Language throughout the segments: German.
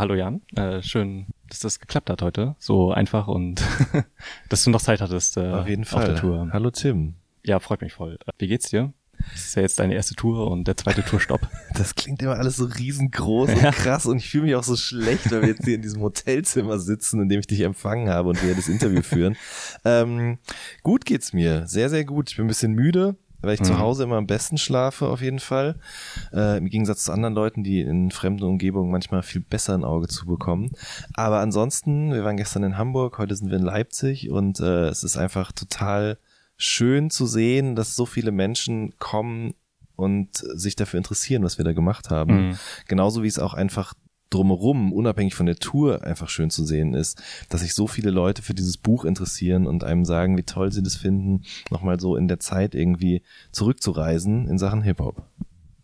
Hallo Jan, äh, schön, dass das geklappt hat heute. So einfach und dass du noch Zeit hattest äh, auf jeden Fall. Auf der Tour. Hallo Tim. Ja, freut mich voll. Wie geht's dir? Das ist ja jetzt deine erste Tour und der zweite Tourstopp. Das klingt immer alles so riesengroß und krass und ich fühle mich auch so schlecht, weil wir jetzt hier in diesem Hotelzimmer sitzen, in dem ich dich empfangen habe und wir das Interview führen. Ähm, gut geht's mir, sehr, sehr gut. Ich bin ein bisschen müde, weil ich mhm. zu Hause immer am besten schlafe, auf jeden Fall. Äh, Im Gegensatz zu anderen Leuten, die in fremden Umgebungen manchmal viel besser ein Auge zu bekommen. Aber ansonsten, wir waren gestern in Hamburg, heute sind wir in Leipzig und äh, es ist einfach total schön zu sehen, dass so viele Menschen kommen und sich dafür interessieren, was wir da gemacht haben. Mhm. Genauso wie es auch einfach drumherum, unabhängig von der Tour, einfach schön zu sehen ist, dass sich so viele Leute für dieses Buch interessieren und einem sagen, wie toll sie das finden, nochmal so in der Zeit irgendwie zurückzureisen in Sachen Hip-Hop.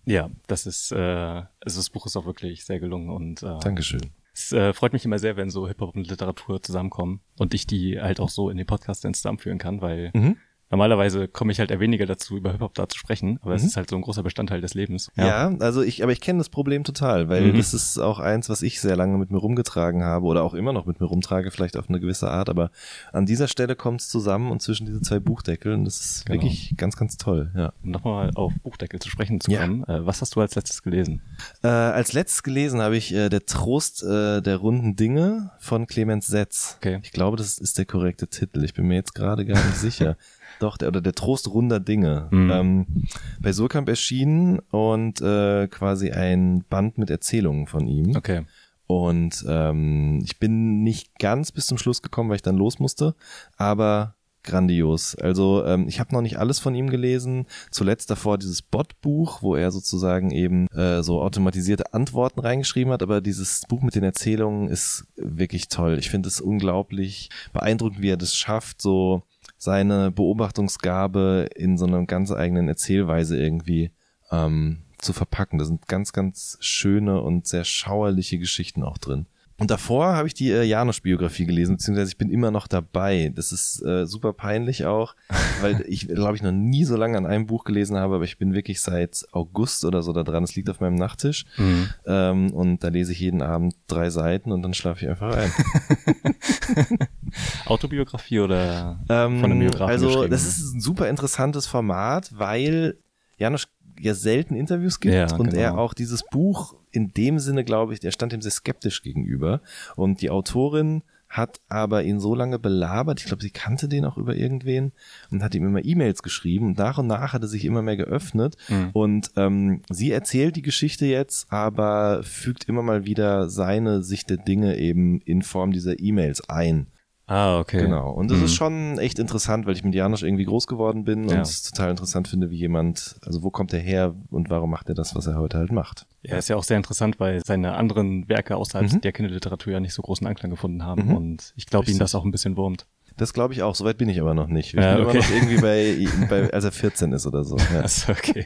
Ja, das ist, äh, also das Buch ist auch wirklich sehr gelungen und äh, Dankeschön. Es äh, freut mich immer sehr, wenn so Hip-Hop und Literatur zusammenkommen und ich die halt auch so in den Podcast dann zusammenführen kann, weil mhm normalerweise komme ich halt eher weniger dazu, über Hip-Hop da zu sprechen, aber mhm. es ist halt so ein großer Bestandteil des Lebens. Ja, ja also ich, aber ich kenne das Problem total, weil mhm. das ist auch eins, was ich sehr lange mit mir rumgetragen habe oder auch immer noch mit mir rumtrage, vielleicht auf eine gewisse Art, aber an dieser Stelle kommt es zusammen und zwischen diese zwei Buchdeckeln, das ist genau. wirklich ganz, ganz toll, ja. Um nochmal auf Buchdeckel zu sprechen zu kommen, ja. äh, was hast du als letztes gelesen? Äh, als letztes gelesen habe ich äh, Der Trost äh, der runden Dinge von Clemens Setz. Okay. Ich glaube, das ist der korrekte Titel. Ich bin mir jetzt gerade gar nicht sicher. Doch, der, oder der Trost runder Dinge. Mhm. Ähm, bei Surkamp erschienen und äh, quasi ein Band mit Erzählungen von ihm. Okay. Und ähm, ich bin nicht ganz bis zum Schluss gekommen, weil ich dann los musste, aber grandios. Also ähm, ich habe noch nicht alles von ihm gelesen. Zuletzt davor dieses Bot-Buch, wo er sozusagen eben äh, so automatisierte Antworten reingeschrieben hat. Aber dieses Buch mit den Erzählungen ist wirklich toll. Ich finde es unglaublich beeindruckend, wie er das schafft, so seine Beobachtungsgabe in so einer ganz eigenen Erzählweise irgendwie ähm, zu verpacken. Da sind ganz, ganz schöne und sehr schauerliche Geschichten auch drin. Und davor habe ich die äh, Janusz-Biografie gelesen, beziehungsweise ich bin immer noch dabei. Das ist äh, super peinlich auch, weil ich, glaube ich, noch nie so lange an einem Buch gelesen habe, aber ich bin wirklich seit August oder so da dran. Es liegt auf meinem Nachttisch. Mhm. Ähm, und da lese ich jeden Abend drei Seiten und dann schlafe ich einfach ein. Autobiografie oder ähm, von einem Biografen Also, das ist ein super interessantes Format, weil Janusz ja selten Interviews gibt ja, und genau. er auch dieses Buch in dem Sinne, glaube ich, der stand ihm sehr skeptisch gegenüber. Und die Autorin hat aber ihn so lange belabert, ich glaube, sie kannte den auch über irgendwen und hat ihm immer E-Mails geschrieben und nach und nach hat er sich immer mehr geöffnet mhm. und ähm, sie erzählt die Geschichte jetzt, aber fügt immer mal wieder seine Sicht der Dinge eben in Form dieser E-Mails ein. Ah, okay. Genau. Und das mhm. ist schon echt interessant, weil ich mit Janosch irgendwie groß geworden bin ja. und es total interessant finde, wie jemand, also wo kommt er her und warum macht er das, was er heute halt macht. Ja, ist ja auch sehr interessant, weil seine anderen Werke außerhalb mhm. der Kinderliteratur ja nicht so großen Anklang gefunden haben mhm. und ich glaube, ihn das auch ein bisschen wurmt. Das glaube ich auch. Soweit bin ich aber noch nicht. Ich ja, bin okay. immer noch irgendwie bei, bei, als er 14 ist oder so. Ja. Achso, okay.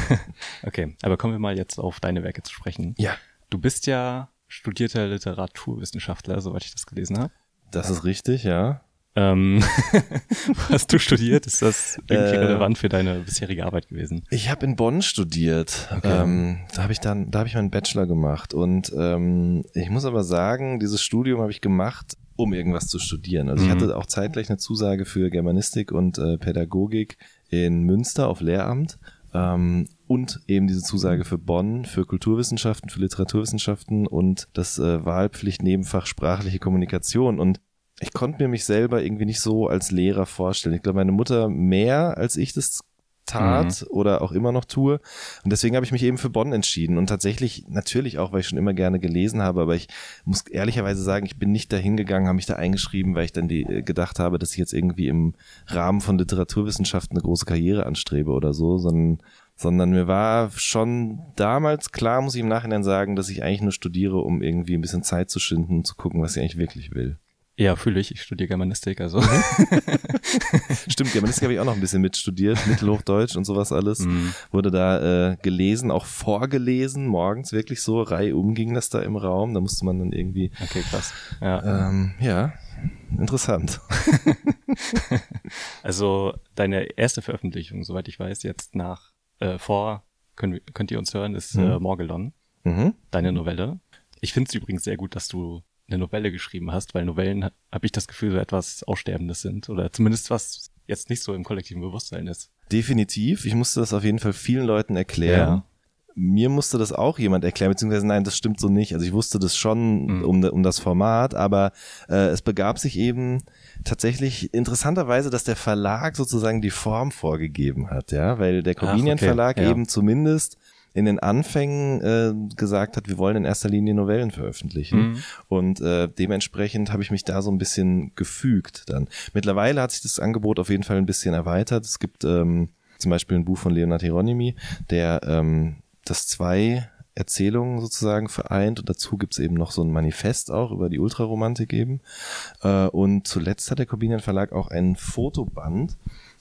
okay, aber kommen wir mal jetzt auf deine Werke zu sprechen. Ja. Du bist ja studierter Literaturwissenschaftler, soweit ich das gelesen habe. Das ist richtig, ja. Ähm, hast du studiert? Ist das irgendwie äh, relevant für deine bisherige Arbeit gewesen? Ich habe in Bonn studiert. Okay. Ähm, da habe ich dann, da habe ich meinen Bachelor gemacht und ähm, ich muss aber sagen, dieses Studium habe ich gemacht, um irgendwas zu studieren. Also mhm. ich hatte auch zeitgleich eine Zusage für Germanistik und äh, Pädagogik in Münster auf Lehramt ähm, und eben diese Zusage für Bonn, für Kulturwissenschaften, für Literaturwissenschaften und das äh, Wahlpflicht-Nebenfach sprachliche Kommunikation. Und ich konnte mir mich selber irgendwie nicht so als Lehrer vorstellen. Ich glaube, meine Mutter mehr, als ich das tat mhm. oder auch immer noch tue. Und deswegen habe ich mich eben für Bonn entschieden. Und tatsächlich, natürlich auch, weil ich schon immer gerne gelesen habe, aber ich muss ehrlicherweise sagen, ich bin nicht dahin gegangen, habe mich da eingeschrieben, weil ich dann die, äh, gedacht habe, dass ich jetzt irgendwie im Rahmen von Literaturwissenschaften eine große Karriere anstrebe oder so, sondern sondern mir war schon damals klar, muss ich im Nachhinein sagen, dass ich eigentlich nur studiere, um irgendwie ein bisschen Zeit zu schinden und zu gucken, was ich eigentlich wirklich will. Ja, fühle ich. Ich studiere Germanistik, also. Stimmt, Germanistik habe ich auch noch ein bisschen mitstudiert, Mittelhochdeutsch und sowas alles. Mhm. Wurde da äh, gelesen, auch vorgelesen, morgens wirklich so, reihum ging das da im Raum. Da musste man dann irgendwie. Okay, krass. Ja, ähm, ja interessant. also deine erste Veröffentlichung, soweit ich weiß, jetzt nach äh, vor, können, könnt ihr uns hören, ist mhm. äh, Morgelon. Mhm. Deine Novelle. Ich finde es übrigens sehr gut, dass du eine Novelle geschrieben hast, weil Novellen, habe ich das Gefühl, so etwas Aussterbendes sind oder zumindest was jetzt nicht so im kollektiven Bewusstsein ist. Definitiv. Ich musste das auf jeden Fall vielen Leuten erklären. Ja. Mir musste das auch jemand erklären, beziehungsweise nein, das stimmt so nicht. Also ich wusste das schon mhm. um, um das Format, aber äh, es begab sich eben tatsächlich interessanterweise, dass der Verlag sozusagen die Form vorgegeben hat, ja, weil der Convenient okay. Verlag ja. eben zumindest in den Anfängen äh, gesagt hat, wir wollen in erster Linie Novellen veröffentlichen. Mhm. Und äh, dementsprechend habe ich mich da so ein bisschen gefügt dann. Mittlerweile hat sich das Angebot auf jeden Fall ein bisschen erweitert. Es gibt ähm, zum Beispiel ein Buch von Leonard Hieronymi, der ähm, das zwei Erzählungen sozusagen vereint und dazu gibt's eben noch so ein Manifest auch über die Ultraromantik eben. Äh, und zuletzt hat der Corbinian Verlag auch ein Fotoband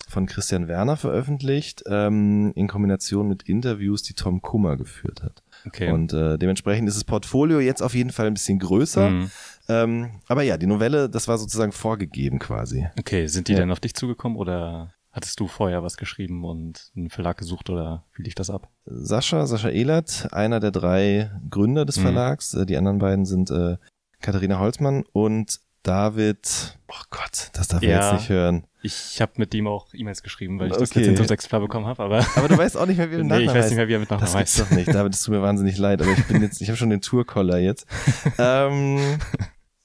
von Christian Werner veröffentlicht, ähm, in Kombination mit Interviews, die Tom Kummer geführt hat. Okay. Und äh, dementsprechend ist das Portfolio jetzt auf jeden Fall ein bisschen größer. Mhm. Ähm, aber ja, die Novelle, das war sozusagen vorgegeben quasi. Okay, sind die ja. dann auf dich zugekommen oder hattest du vorher was geschrieben und einen Verlag gesucht oder wie lief das ab? Sascha, Sascha Ehlert, einer der drei Gründer des mhm. Verlags. Mhm. Die anderen beiden sind äh, Katharina Holzmann und David, oh Gott, das darf ja, er jetzt nicht hören. Ich habe mit ihm auch E-Mails geschrieben, weil ich okay. das Rezensionsexemplar bekommen habe, aber. Aber du weißt auch nicht mehr, wie er mit Nachnamen Nee, ich weiß nicht mehr, wie er mit Nachnamen heißt. Das doch nicht. David, es tut mir wahnsinnig leid, aber ich bin jetzt, ich habe schon den Tourkoller jetzt. ähm,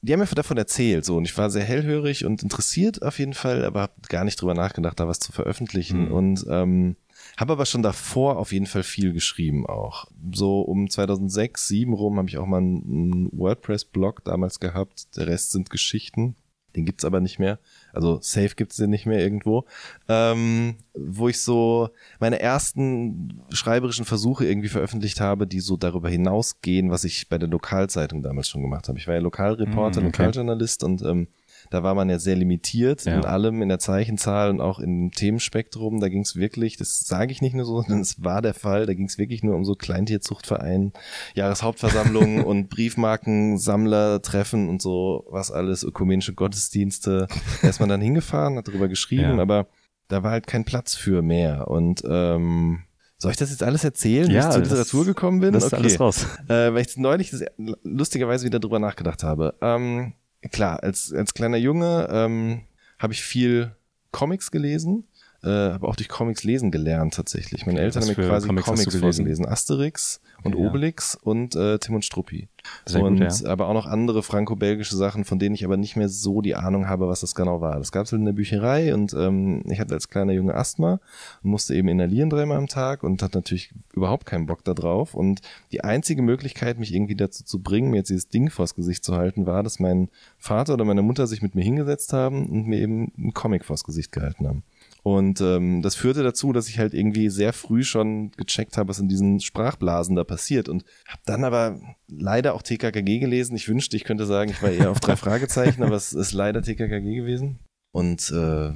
die haben mir davon erzählt, so, und ich war sehr hellhörig und interessiert auf jeden Fall, aber habe gar nicht drüber nachgedacht, da was zu veröffentlichen. Mhm. Und ähm, habe aber schon davor auf jeden Fall viel geschrieben auch. So um 2006, 2007 rum habe ich auch mal einen WordPress-Blog damals gehabt. Der Rest sind Geschichten. Den gibt's aber nicht mehr. Also safe gibt's den nicht mehr irgendwo. Ähm, wo ich so meine ersten schreiberischen Versuche irgendwie veröffentlicht habe, die so darüber hinausgehen, was ich bei der Lokalzeitung damals schon gemacht habe. Ich war ja Lokalreporter, mm, okay. Lokaljournalist und ähm, da war man ja sehr limitiert ja. in allem, in der Zeichenzahl und auch im Themenspektrum. Da ging es wirklich, das sage ich nicht nur so, sondern es war der Fall, da ging es wirklich nur um so Kleintierzuchtverein, Jahreshauptversammlungen und Briefmarken, Sammlertreffen und so, was alles, ökumenische Gottesdienste. Da ist man dann hingefahren, hat darüber geschrieben, ja. aber da war halt kein Platz für mehr. Und ähm, soll ich das jetzt alles erzählen, wie ja, ich zur Literatur gekommen bin? Das ist okay. alles raus. Äh, weil ich neulich lustigerweise wieder drüber nachgedacht habe. Ähm, klar, als, als kleiner Junge ähm, habe ich viel Comics gelesen, äh, habe auch durch Comics lesen gelernt tatsächlich. Meine Eltern haben mir quasi Comics, Comics vorgelesen. Asterix und ja. Obelix und äh, Tim und Struppi. Sehr und gut, ja. aber auch noch andere franco-belgische Sachen, von denen ich aber nicht mehr so die Ahnung habe, was das genau war. Das gab es halt in der Bücherei und ähm, ich hatte als kleiner Junge Asthma und musste eben inhalieren dreimal am Tag und hatte natürlich überhaupt keinen Bock da drauf. Und die einzige Möglichkeit, mich irgendwie dazu zu bringen, mir jetzt dieses Ding vors Gesicht zu halten, war, dass mein Vater oder meine Mutter sich mit mir hingesetzt haben und mir eben einen Comic vors Gesicht gehalten haben. Und ähm, das führte dazu, dass ich halt irgendwie sehr früh schon gecheckt habe, was in diesen Sprachblasen da passiert. Und habe dann aber leider auch TKKG gelesen. Ich wünschte, ich könnte sagen, ich war eher auf drei Fragezeichen, aber es ist leider TKKG gewesen. Und äh,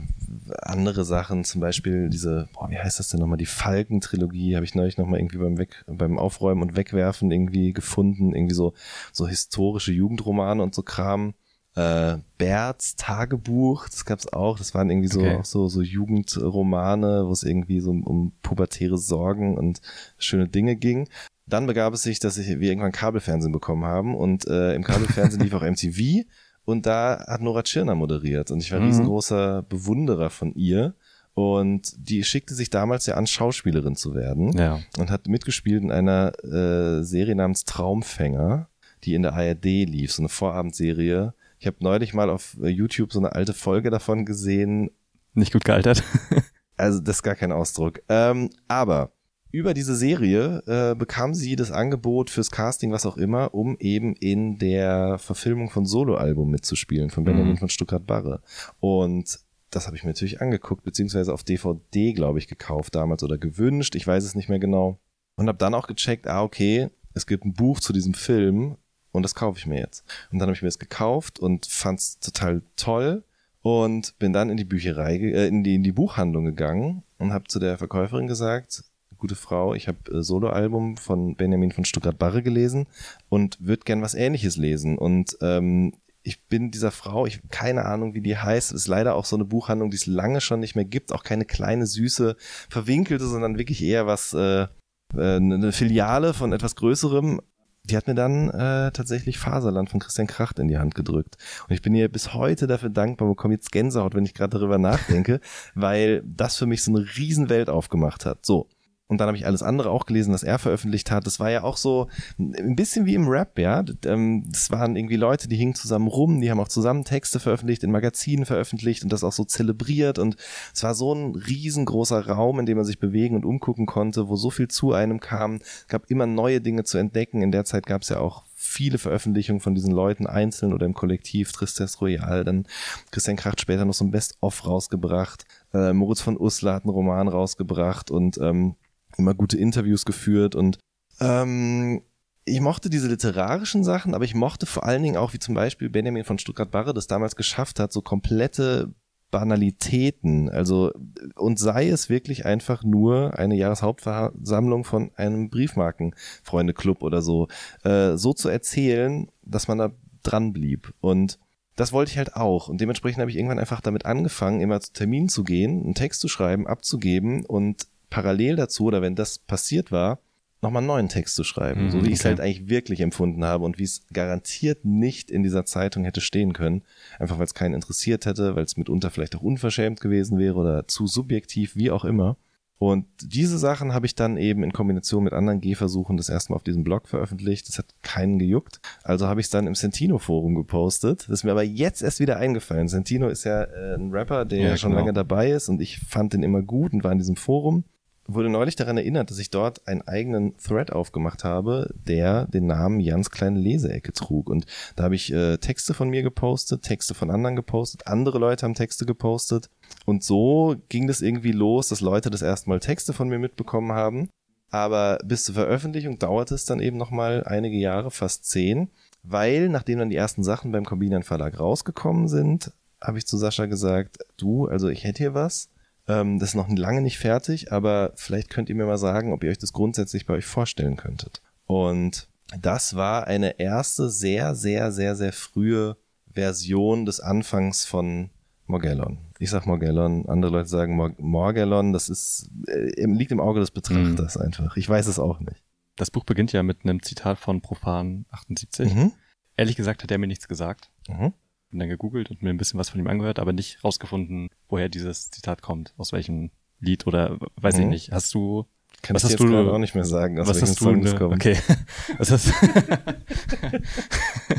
andere Sachen, zum Beispiel diese, boah, wie heißt das denn nochmal, die Falken-Trilogie, habe ich neulich nochmal irgendwie beim Weg, beim Aufräumen und Wegwerfen irgendwie gefunden. Irgendwie so, so historische Jugendromane und so Kram äh, Berts Tagebuch, das gab's auch, das waren irgendwie so okay. auch so, so Jugendromane, wo es irgendwie so um, um pubertäre Sorgen und schöne Dinge ging. Dann begab es sich, dass ich, wir irgendwann Kabelfernsehen bekommen haben und äh, im Kabelfernsehen lief auch MTV und da hat Nora Tschirner moderiert und ich war mhm. riesengroßer Bewunderer von ihr. Und die schickte sich damals ja an, Schauspielerin zu werden ja. und hat mitgespielt in einer äh, Serie namens Traumfänger, die in der ARD lief, so eine Vorabendserie, ich habe neulich mal auf äh, YouTube so eine alte Folge davon gesehen. Nicht gut gealtert. also das ist gar kein Ausdruck. Ähm, aber über diese Serie äh, bekam sie das Angebot fürs Casting, was auch immer, um eben in der Verfilmung von Soloalbum mitzuspielen, von Benjamin mhm. von Stuttgart-Barre. Und das habe ich mir natürlich angeguckt, beziehungsweise auf DVD, glaube ich, gekauft damals oder gewünscht. Ich weiß es nicht mehr genau. Und habe dann auch gecheckt, ah, okay, es gibt ein Buch zu diesem Film und das kaufe ich mir jetzt. Und dann habe ich mir das gekauft und fand es total toll und bin dann in die Bücherei, äh, in, die, in die Buchhandlung gegangen und habe zu der Verkäuferin gesagt, gute Frau, ich habe äh, Soloalbum von Benjamin von Stuttgart-Barre gelesen und würde gern was ähnliches lesen. Und ähm, ich bin dieser Frau, ich habe keine Ahnung, wie die heißt. Ist leider auch so eine Buchhandlung, die es lange schon nicht mehr gibt. Auch keine kleine, süße, verwinkelte, sondern wirklich eher was, äh, äh eine Filiale von etwas Größerem die hat mir dann äh, tatsächlich Faserland von Christian Kracht in die Hand gedrückt. Und ich bin ihr bis heute dafür dankbar, bekomme jetzt Gänsehaut, wenn ich gerade darüber nachdenke, weil das für mich so eine Riesenwelt aufgemacht hat. So, und dann habe ich alles andere auch gelesen, was er veröffentlicht hat. Das war ja auch so ein bisschen wie im Rap, ja. Ähm, das waren irgendwie Leute, die hingen zusammen rum, die haben auch zusammen Texte veröffentlicht, in Magazinen veröffentlicht und das auch so zelebriert. Und es war so ein riesengroßer Raum, in dem man sich bewegen und umgucken konnte, wo so viel zu einem kam. Es gab immer neue Dinge zu entdecken. In der Zeit gab es ja auch viele Veröffentlichungen von diesen Leuten einzeln oder im Kollektiv, Tristes Royal, dann Christian Kracht später noch so ein Best-of rausgebracht, äh, Moritz von Uslar hat einen Roman rausgebracht und ähm, immer gute Interviews geführt und ähm, ich mochte diese literarischen Sachen, aber ich mochte vor allen Dingen auch, wie zum Beispiel Benjamin von Stuttgart-Barre das damals geschafft hat, so komplette Banalitäten, also und sei es wirklich einfach nur eine Jahreshauptversammlung von einem Briefmarkenfreunde-Club oder so, äh, so zu erzählen, dass man da dran blieb. Und das wollte ich halt auch. Und dementsprechend habe ich irgendwann einfach damit angefangen, immer zu Terminen zu gehen, einen Text zu schreiben, abzugeben und parallel dazu oder wenn das passiert war, nochmal einen neuen Text zu schreiben, mhm, so wie ich es halt eigentlich wirklich empfunden habe und wie es garantiert nicht in dieser Zeitung hätte stehen können, einfach weil es keinen interessiert hätte, weil es mitunter vielleicht auch unverschämt gewesen wäre oder zu subjektiv, wie auch immer. Und diese Sachen habe ich dann eben in Kombination mit anderen Gehversuchen das erste Mal auf diesem Blog veröffentlicht. Das hat keinen gejuckt. Also habe ich es dann im Sentino-Forum gepostet. Das ist mir aber jetzt erst wieder eingefallen. Sentino ist ja äh, ein Rapper, der ja, schon genau. lange dabei ist und ich fand den immer gut und war in diesem Forum wurde neulich daran erinnert, dass ich dort einen eigenen Thread aufgemacht habe, der den Namen Jans kleine Leseecke trug. Und da habe ich äh, Texte von mir gepostet, Texte von anderen gepostet, andere Leute haben Texte gepostet. Und so ging das irgendwie los, dass Leute das erste Mal Texte von mir mitbekommen haben. Aber bis zur Veröffentlichung dauerte es dann eben nochmal einige Jahre, fast zehn, weil nachdem dann die ersten Sachen beim Combinian Verlag rausgekommen sind, habe ich zu Sascha gesagt, du, also ich hätte hier was, ähm, das ist noch lange nicht fertig, aber vielleicht könnt ihr mir mal sagen, ob ihr euch das grundsätzlich bei euch vorstellen könntet. Und das war eine erste sehr, sehr, sehr, sehr frühe Version des Anfangs von Morgellon. Ich sag Morgellon, andere Leute sagen Mor Morgellon, das ist, äh, liegt im Auge des Betrachters mhm. einfach. Ich weiß es auch nicht. Das Buch beginnt ja mit einem Zitat von Profan 78. Mhm. Ehrlich gesagt hat er mir nichts gesagt. Mhm bin dann gegoogelt und mir ein bisschen was von ihm angehört, aber nicht rausgefunden, woher dieses Zitat kommt, aus welchem Lied oder weiß mhm. ich nicht. Hast du kann was ich hast jetzt du auch nicht mehr sagen, aus was hast du ne, kommt. Okay. was hast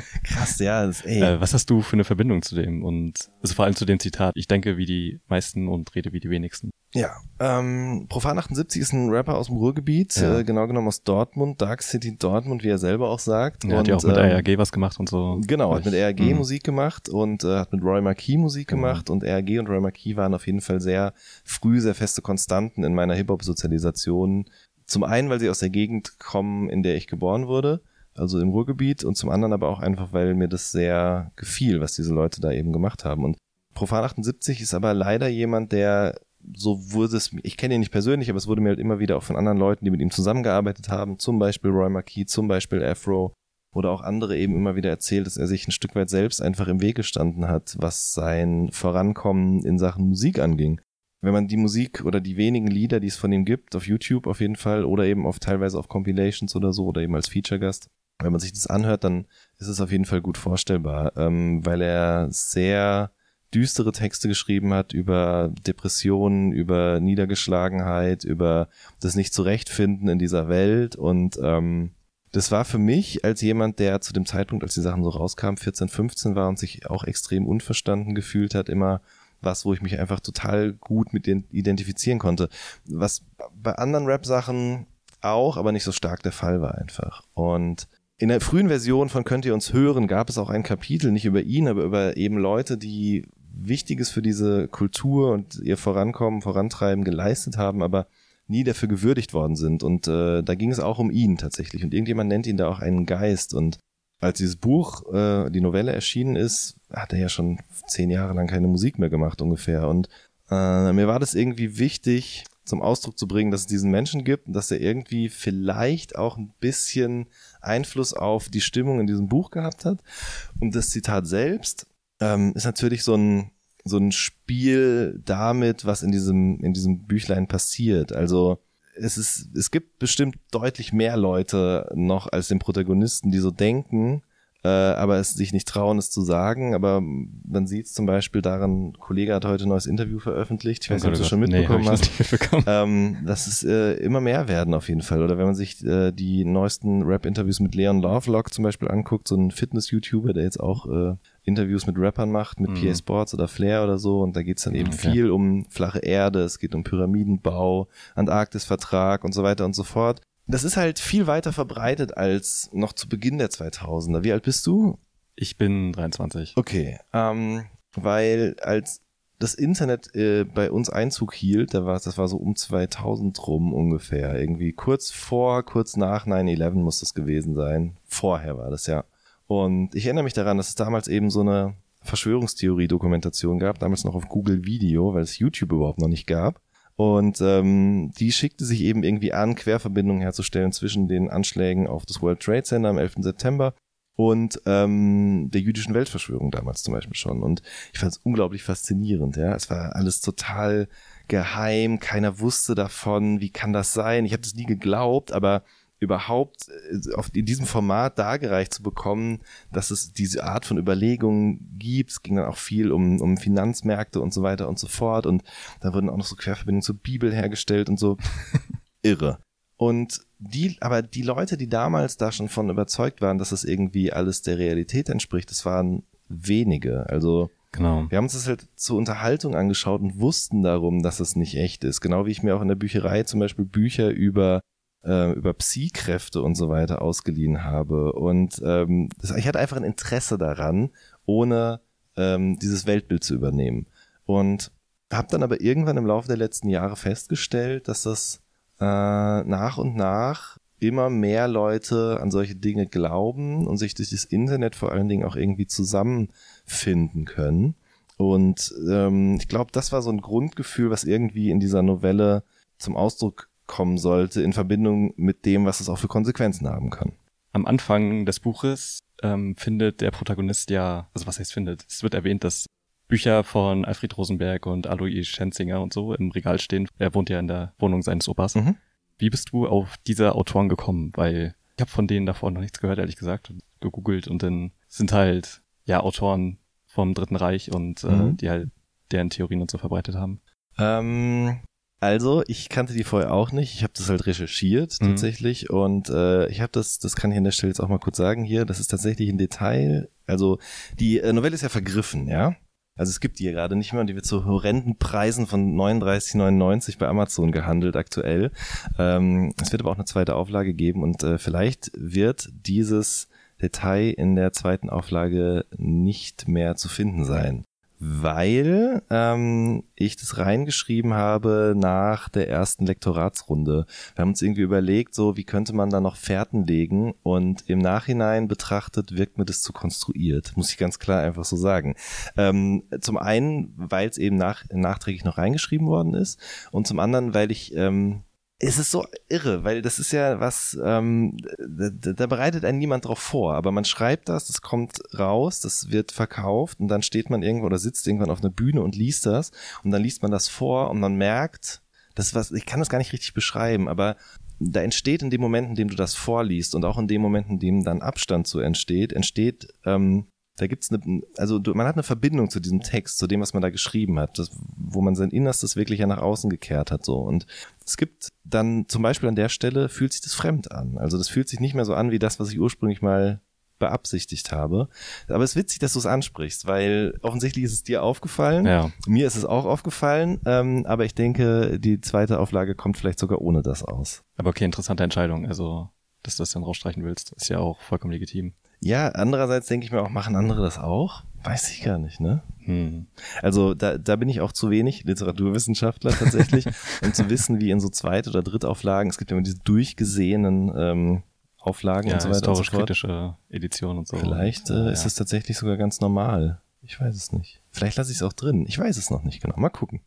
Krass, ja. Das, ey. Äh, was hast du für eine Verbindung zu dem und also vor allem zu dem Zitat? Ich denke wie die meisten und rede wie die wenigsten. Ja, ähm, Profan 78 ist ein Rapper aus dem Ruhrgebiet, ja. äh, genau genommen aus Dortmund, Dark City Dortmund, wie er selber auch sagt. Ja, und, hat ja auch mit ähm, RAG was gemacht und so. Genau, hat mit RAG mhm. Musik gemacht und äh, hat mit Roy Marquis Musik mhm. gemacht und RAG und Roy Marquis waren auf jeden Fall sehr früh sehr feste Konstanten in meiner Hip-Hop-Sozialisation. Zum einen, weil sie aus der Gegend kommen, in der ich geboren wurde, also im Ruhrgebiet und zum anderen aber auch einfach, weil mir das sehr gefiel, was diese Leute da eben gemacht haben. Und Profan 78 ist aber leider jemand, der so wurde es, ich kenne ihn nicht persönlich, aber es wurde mir halt immer wieder auch von anderen Leuten, die mit ihm zusammengearbeitet haben, zum Beispiel Roy Marquis, zum Beispiel Afro oder auch andere eben immer wieder erzählt, dass er sich ein Stück weit selbst einfach im Weg gestanden hat, was sein Vorankommen in Sachen Musik anging. Wenn man die Musik oder die wenigen Lieder, die es von ihm gibt, auf YouTube auf jeden Fall oder eben auf teilweise auf Compilations oder so oder eben als Feature-Gast, wenn man sich das anhört, dann ist es auf jeden Fall gut vorstellbar, ähm, weil er sehr düstere Texte geschrieben hat über Depressionen, über Niedergeschlagenheit, über das Nicht-Zurechtfinden in dieser Welt und ähm, das war für mich als jemand, der zu dem Zeitpunkt, als die Sachen so rauskamen, 14, 15 war und sich auch extrem unverstanden gefühlt hat, immer was, wo ich mich einfach total gut mit identifizieren konnte. Was bei anderen Rap-Sachen auch, aber nicht so stark der Fall war einfach. Und in der frühen Version von Könnt ihr uns hören gab es auch ein Kapitel, nicht über ihn, aber über eben Leute, die Wichtiges für diese Kultur und ihr Vorankommen, Vorantreiben geleistet haben, aber nie dafür gewürdigt worden sind. Und äh, da ging es auch um ihn tatsächlich. Und irgendjemand nennt ihn da auch einen Geist. Und als dieses Buch, äh, die Novelle erschienen ist, hat er ja schon zehn Jahre lang keine Musik mehr gemacht ungefähr. Und äh, mir war das irgendwie wichtig, zum Ausdruck zu bringen, dass es diesen Menschen gibt und dass er irgendwie vielleicht auch ein bisschen Einfluss auf die Stimmung in diesem Buch gehabt hat. Und das Zitat selbst ähm, ist natürlich so ein, so ein Spiel damit, was in diesem, in diesem Büchlein passiert. Also es ist, es gibt bestimmt deutlich mehr Leute noch als den Protagonisten, die so denken, äh, aber es sich nicht trauen, es zu sagen. Aber man sieht es zum Beispiel daran, ein Kollege hat heute ein neues Interview veröffentlicht. Ich weiß nicht, ob du schon mitbekommen nee, hast. Ähm, dass es äh, immer mehr werden auf jeden Fall. Oder wenn man sich äh, die neuesten Rap-Interviews mit Leon Lovelock zum Beispiel anguckt, so ein Fitness-YouTuber, der jetzt auch äh, Interviews mit Rappern macht, mit mhm. PA Sports oder Flair oder so. Und da geht's dann eben okay. viel um flache Erde, es geht um Pyramidenbau, Antarktisvertrag und so weiter und so fort das ist halt viel weiter verbreitet als noch zu Beginn der 2000er. Wie alt bist du? Ich bin 23. Okay, ähm, weil als das Internet äh, bei uns Einzug hielt, da war das war so um 2000 rum ungefähr, irgendwie kurz vor, kurz nach 9/11 muss das gewesen sein. Vorher war das ja. Und ich erinnere mich daran, dass es damals eben so eine Verschwörungstheorie-Dokumentation gab, damals noch auf Google Video, weil es YouTube überhaupt noch nicht gab. Und ähm, die schickte sich eben irgendwie an, Querverbindungen herzustellen zwischen den Anschlägen auf das World Trade Center am 11. September und ähm, der jüdischen Weltverschwörung damals zum Beispiel schon. Und ich fand es unglaublich faszinierend. Ja, es war alles total geheim, keiner wusste davon. Wie kann das sein? Ich habe das nie geglaubt, aber überhaupt äh, in diesem Format dargereicht zu bekommen, dass es diese Art von Überlegungen gibt. Es ging dann auch viel um, um Finanzmärkte und so weiter und so fort. Und da wurden auch noch so Querverbindungen zur Bibel hergestellt und so. Irre. Und die, aber die Leute, die damals da schon von überzeugt waren, dass es irgendwie alles der Realität entspricht, das waren wenige. Also Genau. Wir haben uns das halt zur Unterhaltung angeschaut und wussten darum, dass es nicht echt ist. Genau wie ich mir auch in der Bücherei zum Beispiel Bücher über äh, über Psi-Kräfte und so weiter ausgeliehen habe. Und ähm, ich hatte einfach ein Interesse daran, ohne ähm, dieses Weltbild zu übernehmen. Und habe dann aber irgendwann im Laufe der letzten Jahre festgestellt, dass das äh, nach und nach immer mehr Leute an solche Dinge glauben und sich durch das Internet vor allen Dingen auch irgendwie zusammenfinden können. Und ähm, ich glaube, das war so ein Grundgefühl, was irgendwie in dieser Novelle zum Ausdruck kommen sollte in Verbindung mit dem, was es auch für Konsequenzen haben kann. Am Anfang des Buches ähm, findet der Protagonist ja, also was heißt findet, es wird erwähnt, dass Bücher von Alfred Rosenberg und Alois Schenzinger und so im Regal stehen. Er wohnt ja in der Wohnung seines Opas. Mhm. Wie bist du auf diese Autoren gekommen? Weil ich habe von denen davor noch nichts gehört, ehrlich gesagt, und gegoogelt und dann sind halt ja Autoren vom Dritten Reich und äh, mhm. die halt deren Theorien und so verbreitet haben. Ähm, also, ich kannte die vorher auch nicht. Ich habe das halt recherchiert mhm. tatsächlich und äh, ich habe das, das kann ich an der Stelle jetzt auch mal kurz sagen hier, das ist tatsächlich ein Detail. Also, die äh, Novelle ist ja vergriffen, ja. Also es gibt die ja gerade nicht mehr und die wird zu horrenden Preisen von 39,99 bei Amazon gehandelt aktuell. Ähm, es wird aber auch eine zweite Auflage geben und äh, vielleicht wird dieses Detail in der zweiten Auflage nicht mehr zu finden sein weil ähm, ich das reingeschrieben habe nach der ersten Lektoratsrunde. Wir haben uns irgendwie überlegt, so wie könnte man da noch Fährten legen und im Nachhinein betrachtet wirkt mir das zu konstruiert, muss ich ganz klar einfach so sagen. Ähm, zum einen, weil es eben nach, nachträglich noch reingeschrieben worden ist und zum anderen, weil ich ähm, es ist so irre, weil das ist ja was, ähm, da, da bereitet einen niemand drauf vor, aber man schreibt das, das kommt raus, das wird verkauft und dann steht man irgendwo oder sitzt irgendwann auf einer Bühne und liest das und dann liest man das vor und man merkt, das was, ich kann das gar nicht richtig beschreiben, aber da entsteht in dem Moment, in dem du das vorliest und auch in dem Moment, in dem dann Abstand so entsteht, entsteht ähm, da gibt's eine, also man hat eine Verbindung zu diesem Text, zu dem, was man da geschrieben hat, das, wo man sein Innerstes wirklich ja nach außen gekehrt hat, so. Und es gibt dann zum Beispiel an der Stelle fühlt sich das fremd an. Also das fühlt sich nicht mehr so an wie das, was ich ursprünglich mal beabsichtigt habe. Aber es ist witzig, dass du es ansprichst, weil offensichtlich ist es dir aufgefallen. Ja. Mir ist es auch aufgefallen. Ähm, aber ich denke, die zweite Auflage kommt vielleicht sogar ohne das aus. Aber okay, interessante Entscheidung. Also, dass du das dann rausstreichen willst, ist ja auch vollkommen legitim. Ja, andererseits denke ich mir auch, machen andere das auch? Weiß ich gar nicht, ne? Hm. Also da, da bin ich auch zu wenig Literaturwissenschaftler tatsächlich, um zu wissen, wie in so Zweit- oder Drittauflagen, es gibt ja immer diese durchgesehenen ähm, Auflagen ja, und so weiter und so fort. kritische Edition und so. Vielleicht äh, ja. ist es tatsächlich sogar ganz normal. Ich weiß es nicht. Vielleicht lasse ich es auch drin. Ich weiß es noch nicht genau. Mal gucken.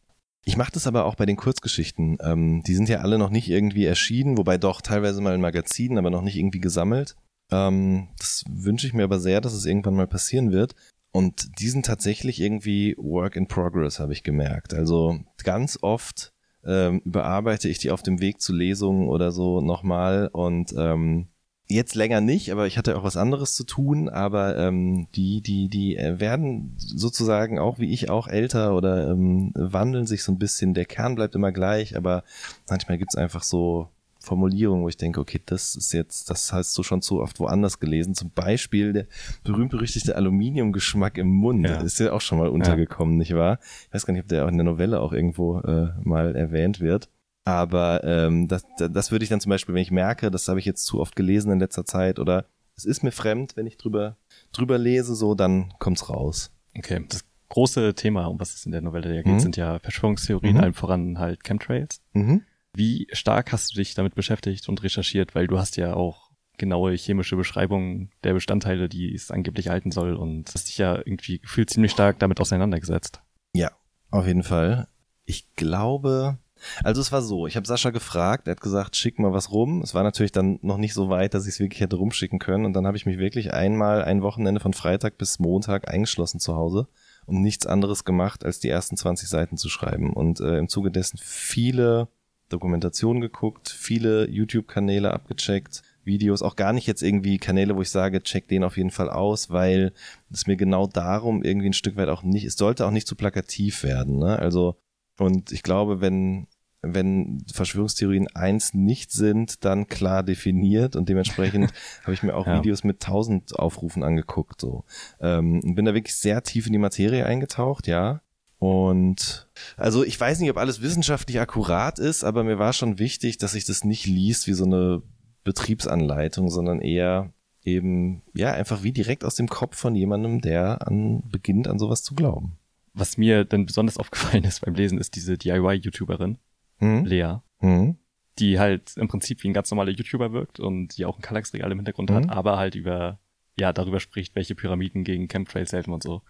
Ich mache das aber auch bei den Kurzgeschichten. Ähm, die sind ja alle noch nicht irgendwie erschienen, wobei doch teilweise mal in Magazinen, aber noch nicht irgendwie gesammelt. Ähm, das wünsche ich mir aber sehr, dass es irgendwann mal passieren wird. Und die sind tatsächlich irgendwie Work in Progress, habe ich gemerkt. Also ganz oft ähm, überarbeite ich die auf dem Weg zu Lesungen oder so nochmal und ähm, jetzt länger nicht, aber ich hatte auch was anderes zu tun, aber ähm, die, die, die äh, werden sozusagen auch wie ich auch älter oder ähm, wandeln sich so ein bisschen. Der Kern bleibt immer gleich, aber manchmal gibt's einfach so Formulierungen, wo ich denke, okay, das ist jetzt, das hast du schon zu oft woanders gelesen. Zum Beispiel der berühmt-berüchtigte Aluminiumgeschmack im Mund. Ja. Ist ja auch schon mal untergekommen, ja. nicht wahr? Ich weiß gar nicht, ob der auch in der Novelle auch irgendwo äh, mal erwähnt wird. Aber ähm, das, das würde ich dann zum Beispiel, wenn ich merke, das habe ich jetzt zu oft gelesen in letzter Zeit oder es ist mir fremd, wenn ich drüber, drüber lese, so, dann kommt's raus. Okay, das große Thema, um was es in der Novelle ja geht, mhm. sind ja Verschwörungstheorien, mhm. allen voran halt Chemtrails. Mhm. Wie stark hast du dich damit beschäftigt und recherchiert? Weil du hast ja auch genaue chemische Beschreibungen der Bestandteile, die es angeblich halten soll und hast dich ja irgendwie gefühlt ziemlich stark damit auseinandergesetzt. Ja, auf jeden Fall. Ich glaube, also es war so, ich habe Sascha gefragt, er hat gesagt, schick mal was rum. Es war natürlich dann noch nicht so weit, dass ich es wirklich hätte rumschicken können. Und dann habe ich mich wirklich einmal ein Wochenende von Freitag bis Montag eingeschlossen zu Hause und nichts anderes gemacht, als die ersten 20 Seiten zu schreiben. Und äh, im Zuge dessen viele Dokumentationen geguckt, viele YouTube-Kanäle abgecheckt, Videos, auch gar nicht jetzt irgendwie Kanäle, wo ich sage, check den auf jeden Fall aus, weil es mir genau darum irgendwie ein Stück weit auch nicht, es sollte auch nicht zu plakativ werden. Ne? Also und ich glaube, wenn, wenn Verschwörungstheorien eins nicht sind, dann klar definiert und dementsprechend habe ich mir auch ja. Videos mit tausend Aufrufen angeguckt. So ähm, bin da wirklich sehr tief in die Materie eingetaucht, ja. Und also ich weiß nicht, ob alles wissenschaftlich akkurat ist, aber mir war schon wichtig, dass ich das nicht liest wie so eine Betriebsanleitung, sondern eher eben ja einfach wie direkt aus dem Kopf von jemandem, der an beginnt an sowas zu glauben was mir dann besonders aufgefallen ist beim Lesen, ist diese DIY-YouTuberin, hm? Lea, hm? die halt im Prinzip wie ein ganz normaler YouTuber wirkt und die auch ein Kallax-Regal im Hintergrund hm? hat, aber halt über, ja, darüber spricht, welche Pyramiden gegen Chemtrails helfen und so.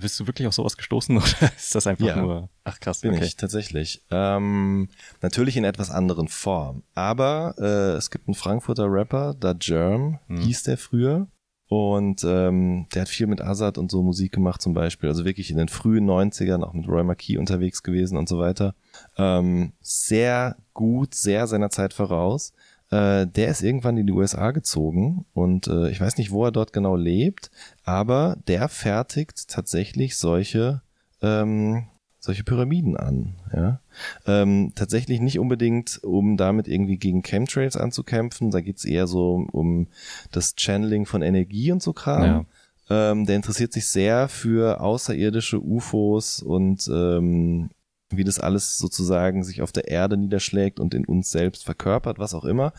Bist du wirklich auf sowas gestoßen oder ist das einfach ja, nur, ach krass, bin okay. ich tatsächlich. Ähm, natürlich in etwas anderen Form, aber äh, es gibt einen Frankfurter Rapper, Da Germ, hm. hieß der früher, und ähm, der hat viel mit Azad und so Musik gemacht zum Beispiel. Also wirklich in den frühen 90ern auch mit Roy Marquis unterwegs gewesen und so weiter. Ähm, sehr gut, sehr seiner Zeit voraus. Äh, der ist irgendwann in die USA gezogen und äh, ich weiß nicht, wo er dort genau lebt, aber der fertigt tatsächlich solche ähm, solche Pyramiden an. Ja? Ähm, tatsächlich nicht unbedingt, um damit irgendwie gegen Chemtrails anzukämpfen. Da geht's eher so um das Channeling von Energie und so Kram. Ja. Ähm, der interessiert sich sehr für außerirdische UFOs und ähm, wie das alles sozusagen sich auf der Erde niederschlägt und in uns selbst verkörpert, was auch immer.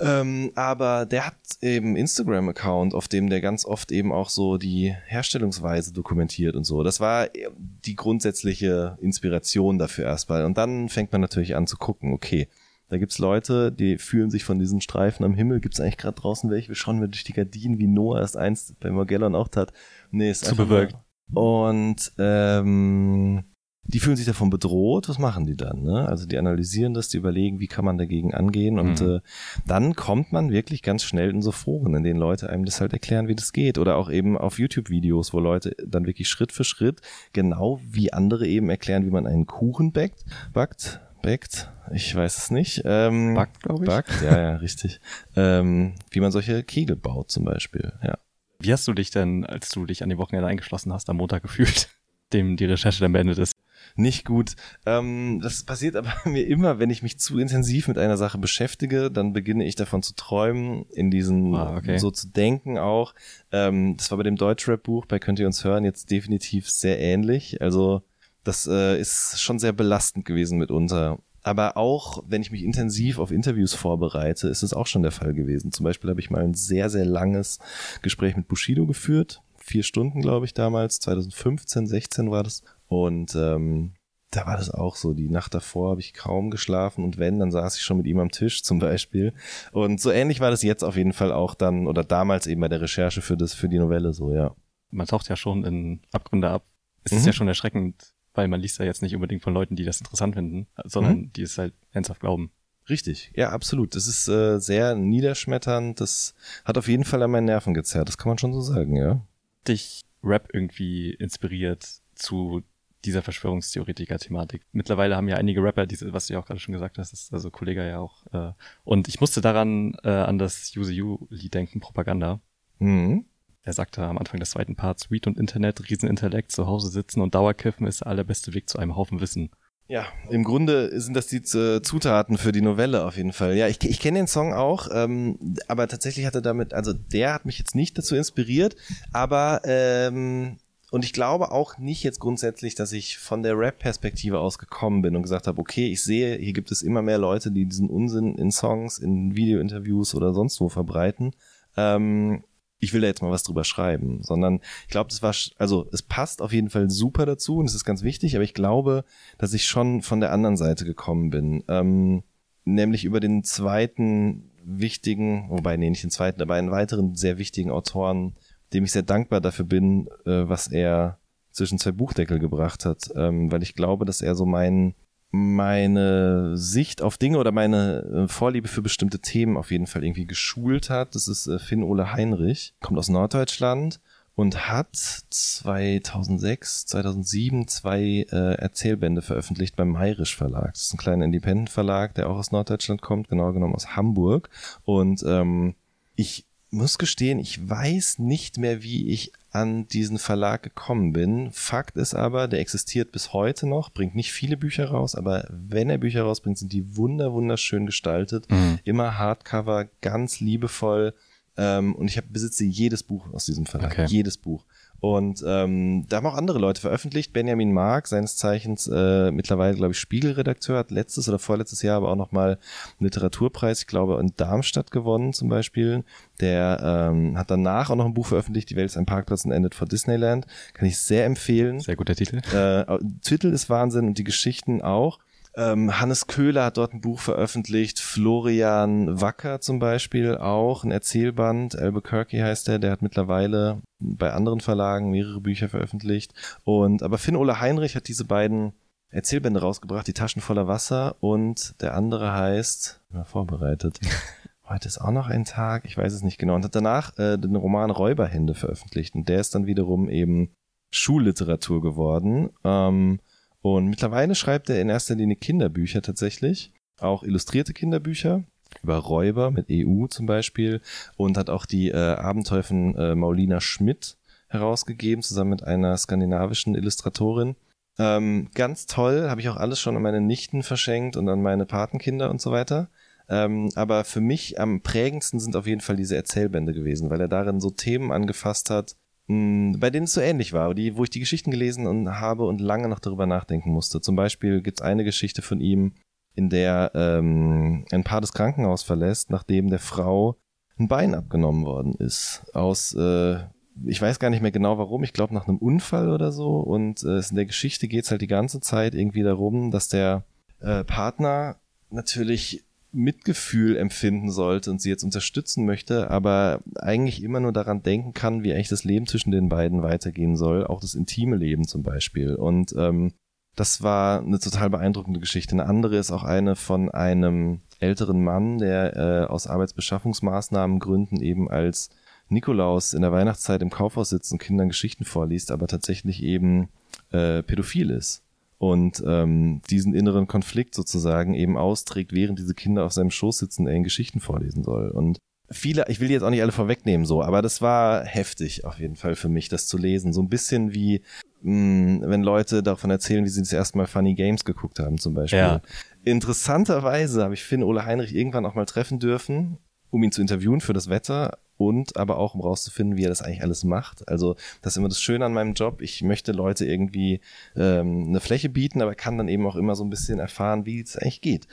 Ähm, aber der hat eben Instagram-Account, auf dem der ganz oft eben auch so die Herstellungsweise dokumentiert und so. Das war die grundsätzliche Inspiration dafür erstmal. Und dann fängt man natürlich an zu gucken, okay, da gibt's Leute, die fühlen sich von diesen Streifen am Himmel. Gibt's eigentlich gerade draußen welche? Wir schauen mir durch die Gardinen, wie Noah erst eins bei Magellan auch tat. Nee, ist zu bewirkt. Und ähm, die fühlen sich davon bedroht, was machen die dann? Ne? Also die analysieren das, die überlegen, wie kann man dagegen angehen und mhm. äh, dann kommt man wirklich ganz schnell in so Foren, in denen Leute einem das halt erklären, wie das geht oder auch eben auf YouTube-Videos, wo Leute dann wirklich Schritt für Schritt genau wie andere eben erklären, wie man einen Kuchen backt, backt, backt, ich weiß es nicht. Ähm, backt, glaube ich. Backt, ja, ja, richtig. ähm, wie man solche Kegel baut zum Beispiel, ja. Wie hast du dich denn, als du dich an die Wochenende eingeschlossen hast, am Montag gefühlt, dem die Recherche dann beendet ist? Nicht gut. Ähm, das passiert aber mir immer, wenn ich mich zu intensiv mit einer Sache beschäftige, dann beginne ich davon zu träumen, in diesen ah, okay. so zu denken auch. Ähm, das war bei dem Deutschrap-Buch, bei Könnt ihr uns hören, jetzt definitiv sehr ähnlich. Also das äh, ist schon sehr belastend gewesen mitunter. Aber auch, wenn ich mich intensiv auf Interviews vorbereite, ist es auch schon der Fall gewesen. Zum Beispiel habe ich mal ein sehr, sehr langes Gespräch mit Bushido geführt. Vier Stunden, glaube ich, damals. 2015, 16 war das. Und ähm, da war das auch so. Die Nacht davor habe ich kaum geschlafen und wenn, dann saß ich schon mit ihm am Tisch zum Beispiel. Und so ähnlich war das jetzt auf jeden Fall auch dann oder damals eben bei der Recherche für das für die Novelle so, ja. Man taucht ja schon in Abgründe ab. Es mhm. ist ja schon erschreckend, weil man liest ja jetzt nicht unbedingt von Leuten, die das interessant finden, sondern mhm. die es halt ernsthaft glauben. Richtig, ja, absolut. Das ist äh, sehr niederschmetternd. Das hat auf jeden Fall an meinen Nerven gezerrt. Das kann man schon so sagen, ja. Dich Rap irgendwie inspiriert zu dieser Verschwörungstheoretiker-Thematik. Mittlerweile haben ja einige Rapper, diese, was du ja auch gerade schon gesagt hast, ist also Kollege ja auch. Äh, und ich musste daran äh, an das Use You-Lied denken, Propaganda. Mhm. Er sagte am Anfang des zweiten Parts, Weed und Internet, Riesenintellekt, zu Hause sitzen und Dauerkiffen ist der allerbeste Weg zu einem Haufen Wissen. Ja, im Grunde sind das die äh, Zutaten für die Novelle auf jeden Fall. Ja, ich, ich kenne den Song auch, ähm, aber tatsächlich hat er damit, also der hat mich jetzt nicht dazu inspiriert, aber ähm, und ich glaube auch nicht jetzt grundsätzlich, dass ich von der Rap-Perspektive aus gekommen bin und gesagt habe, okay, ich sehe, hier gibt es immer mehr Leute, die diesen Unsinn in Songs, in Videointerviews oder sonst wo verbreiten. Ähm, ich will da jetzt mal was drüber schreiben, sondern ich glaube, das war, also es passt auf jeden Fall super dazu und es ist ganz wichtig, aber ich glaube, dass ich schon von der anderen Seite gekommen bin, ähm, nämlich über den zweiten wichtigen, wobei, nee, nicht den zweiten, aber einen weiteren sehr wichtigen Autoren, dem ich sehr dankbar dafür bin, äh, was er zwischen zwei Buchdeckel gebracht hat, ähm, weil ich glaube, dass er so mein meine Sicht auf Dinge oder meine äh, Vorliebe für bestimmte Themen auf jeden Fall irgendwie geschult hat. Das ist äh, Finn Ole Heinrich, kommt aus Norddeutschland und hat 2006, 2007 zwei äh, Erzählbände veröffentlicht beim Mayrisch Verlag. Das ist ein kleiner Independent Verlag, der auch aus Norddeutschland kommt, genau genommen aus Hamburg. Und ähm, ich muss gestehen, ich weiß nicht mehr, wie ich an diesen Verlag gekommen bin. Fakt ist aber, der existiert bis heute noch, bringt nicht viele Bücher raus, aber wenn er Bücher rausbringt, sind die wunder wunderschön gestaltet, mhm. immer Hardcover, ganz liebevoll. Ähm, und ich hab, besitze jedes Buch aus diesem Verlag, okay. jedes Buch. Und ähm, da haben auch andere Leute veröffentlicht. Benjamin Mark, seines Zeichens äh, mittlerweile, glaube ich, Spiegelredakteur, hat letztes oder vorletztes Jahr aber auch nochmal einen Literaturpreis, ich glaube, in Darmstadt gewonnen zum Beispiel. Der ähm, hat danach auch noch ein Buch veröffentlicht, Die Welt ist ein Parkplatz und endet vor Disneyland. Kann ich sehr empfehlen. Sehr guter Titel. Äh, Titel ist Wahnsinn und die Geschichten auch. Ähm, Hannes Köhler hat dort ein Buch veröffentlicht, Florian Wacker zum Beispiel auch, ein Erzählband, Albuquerque heißt der, der hat mittlerweile bei anderen Verlagen mehrere Bücher veröffentlicht. Und aber Finn Ole Heinrich hat diese beiden Erzählbände rausgebracht, die Taschen voller Wasser und der andere heißt, mal vorbereitet. Heute ist auch noch ein Tag, ich weiß es nicht genau. Und hat danach äh, den Roman Räuberhände veröffentlicht. Und der ist dann wiederum eben Schulliteratur geworden. Ähm, und mittlerweile schreibt er in erster Linie Kinderbücher tatsächlich, auch illustrierte Kinderbücher über Räuber mit EU zum Beispiel und hat auch die äh, Abenteuer von äh, Maulina Schmidt herausgegeben, zusammen mit einer skandinavischen Illustratorin. Ähm, ganz toll, habe ich auch alles schon an meine Nichten verschenkt und an meine Patenkinder und so weiter. Ähm, aber für mich am prägendsten sind auf jeden Fall diese Erzählbände gewesen, weil er darin so Themen angefasst hat, bei denen es so ähnlich war, die, wo ich die Geschichten gelesen und habe und lange noch darüber nachdenken musste. Zum Beispiel gibt es eine Geschichte von ihm, in der ähm, ein Paar das Krankenhaus verlässt, nachdem der Frau ein Bein abgenommen worden ist. Aus, äh, ich weiß gar nicht mehr genau warum, ich glaube nach einem Unfall oder so. Und äh, in der Geschichte geht es halt die ganze Zeit irgendwie darum, dass der äh, Partner natürlich Mitgefühl empfinden sollte und sie jetzt unterstützen möchte, aber eigentlich immer nur daran denken kann, wie eigentlich das Leben zwischen den beiden weitergehen soll, auch das intime Leben zum Beispiel. Und ähm, das war eine total beeindruckende Geschichte. Eine andere ist auch eine von einem älteren Mann, der äh, aus Arbeitsbeschaffungsmaßnahmen Gründen eben als Nikolaus in der Weihnachtszeit im Kaufhaus sitzt und Kindern Geschichten vorliest, aber tatsächlich eben äh, pädophil ist und ähm, diesen inneren Konflikt sozusagen eben austrägt, während diese Kinder auf seinem Schoß sitzen, er ihnen Geschichten vorlesen soll. Und viele, ich will jetzt auch nicht alle vorwegnehmen so, aber das war heftig auf jeden Fall für mich, das zu lesen. So ein bisschen wie, mh, wenn Leute davon erzählen, wie sie das erste Mal Funny Games geguckt haben zum Beispiel. Ja. Interessanterweise habe ich Finn Ole Heinrich irgendwann auch mal treffen dürfen, um ihn zu interviewen für das Wetter und aber auch um rauszufinden, wie er das eigentlich alles macht. Also das ist immer das Schöne an meinem Job. Ich möchte Leute irgendwie ähm, eine Fläche bieten, aber kann dann eben auch immer so ein bisschen erfahren, wie es eigentlich geht.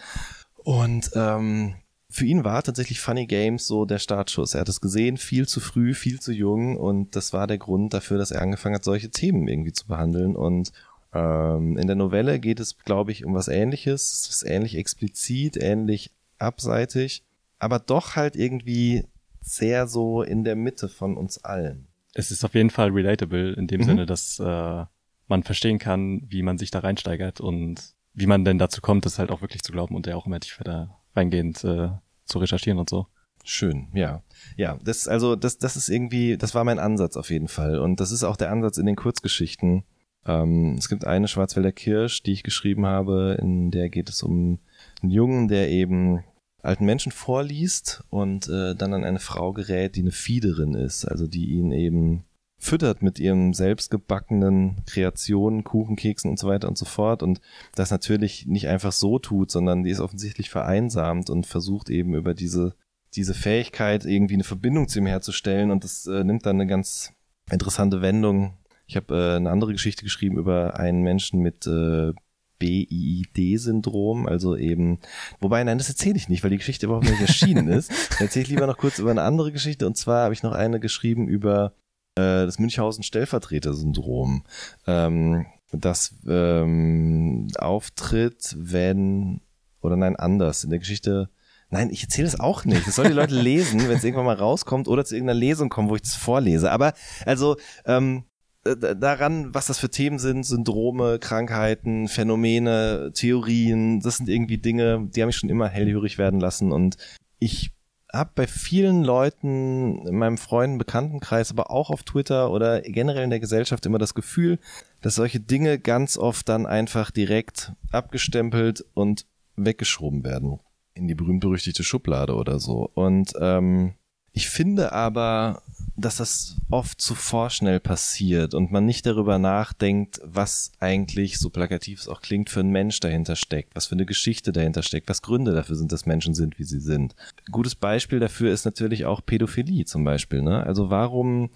Und ähm, für ihn war tatsächlich Funny Games so der Startschuss. Er hat es gesehen, viel zu früh, viel zu jung und das war der Grund dafür, dass er angefangen hat, solche Themen irgendwie zu behandeln und ähm, in der Novelle geht es, glaube ich, um was ähnliches. Es ist ähnlich explizit, ähnlich abseitig, aber doch halt irgendwie sehr so in der Mitte von uns allen. Es ist auf jeden Fall relatable in dem mhm. Sinne, dass äh, man verstehen kann, wie man sich da reinsteigert und wie man denn dazu kommt, das halt auch wirklich zu glauben und ja auch immer tiefer da reingehend äh, zu recherchieren und so. Schön, ja. Ja, das, also, das, das ist irgendwie, das war mein Ansatz auf jeden Fall. Und das ist auch der Ansatz in den Kurzgeschichten. Ähm, es gibt eine Schwarzwälder Kirsch, die ich geschrieben habe, in der geht es um einen Jungen, der eben alten Menschen vorliest und äh, dann an eine Frau gerät, die eine Fiederin ist, also die ihn eben füttert mit ihren selbstgebackenen Kreationen, Kuchen, Keksen und so weiter und so fort und das natürlich nicht einfach so tut, sondern die ist offensichtlich vereinsamt und versucht eben über diese diese Fähigkeit irgendwie eine Verbindung zu ihm herzustellen und das äh, nimmt dann eine ganz interessante Wendung. Ich habe äh, eine andere Geschichte geschrieben über einen Menschen mit äh, BID-Syndrom, also eben, wobei, nein, das erzähle ich nicht, weil die Geschichte überhaupt nicht erschienen ist. erzähle ich lieber noch kurz über eine andere Geschichte und zwar habe ich noch eine geschrieben über äh, das Münchhausen-Stellvertreter-Syndrom. Ähm, das ähm, auftritt, wenn, oder nein, anders. In der Geschichte Nein, ich erzähle es auch nicht. Das sollen die Leute lesen, wenn es irgendwann mal rauskommt oder zu irgendeiner Lesung kommt, wo ich das vorlese. Aber also ähm, daran, was das für Themen sind, Syndrome, Krankheiten, Phänomene, Theorien, das sind irgendwie Dinge, die haben mich schon immer hellhörig werden lassen und ich habe bei vielen Leuten in meinem Freunden, Bekanntenkreis, aber auch auf Twitter oder generell in der Gesellschaft immer das Gefühl, dass solche Dinge ganz oft dann einfach direkt abgestempelt und weggeschoben werden in die berühmt-berüchtigte Schublade oder so. Und ähm, ich finde aber, dass das oft zu vorschnell passiert und man nicht darüber nachdenkt, was eigentlich, so plakativ es auch klingt, für ein Mensch dahinter steckt, was für eine Geschichte dahinter steckt, was Gründe dafür sind, dass Menschen sind, wie sie sind. gutes Beispiel dafür ist natürlich auch Pädophilie zum Beispiel. Ne? Also warum,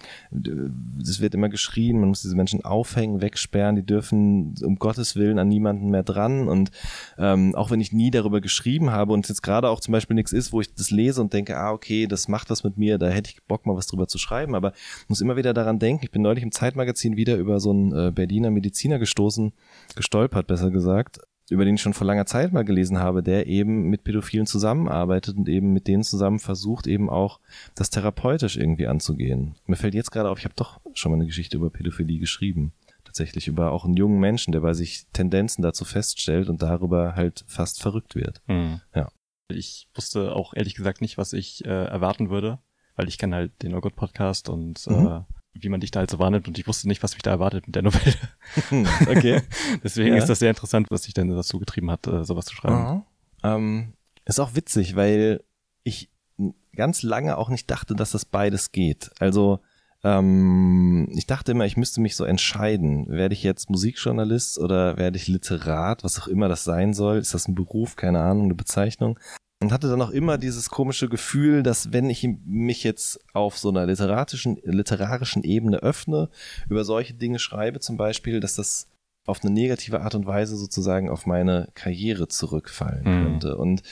es wird immer geschrien, man muss diese Menschen aufhängen, wegsperren, die dürfen um Gottes Willen an niemanden mehr dran und ähm, auch wenn ich nie darüber geschrieben habe und jetzt gerade auch zum Beispiel nichts ist, wo ich das lese und denke, ah okay, das macht was mit mir, da hätte ich Bock mal was drüber zu schreiben, aber muss immer wieder daran denken, ich bin neulich im Zeitmagazin wieder über so einen äh, Berliner Mediziner gestoßen, gestolpert, besser gesagt, über den ich schon vor langer Zeit mal gelesen habe, der eben mit Pädophilen zusammenarbeitet und eben mit denen zusammen versucht, eben auch das therapeutisch irgendwie anzugehen. Mir fällt jetzt gerade auf, ich habe doch schon mal eine Geschichte über Pädophilie geschrieben. Tatsächlich über auch einen jungen Menschen, der bei sich Tendenzen dazu feststellt und darüber halt fast verrückt wird. Mhm. Ja. Ich wusste auch ehrlich gesagt nicht, was ich äh, erwarten würde weil ich kenne halt den Oh Podcast und mhm. äh, wie man dich da halt so wahrnimmt und ich wusste nicht, was mich da erwartet mit der Novelle. okay. Deswegen ja. ist das sehr interessant, was dich denn dazu getrieben hat, äh, sowas zu schreiben. Ähm, ist auch witzig, weil ich ganz lange auch nicht dachte, dass das beides geht. Also ähm, ich dachte immer, ich müsste mich so entscheiden. Werde ich jetzt Musikjournalist oder werde ich Literat, was auch immer das sein soll? Ist das ein Beruf? Keine Ahnung, eine Bezeichnung und hatte dann auch immer dieses komische Gefühl, dass wenn ich mich jetzt auf so einer literarischen, literarischen Ebene öffne, über solche Dinge schreibe zum Beispiel, dass das auf eine negative Art und Weise sozusagen auf meine Karriere zurückfallen mhm. könnte. Und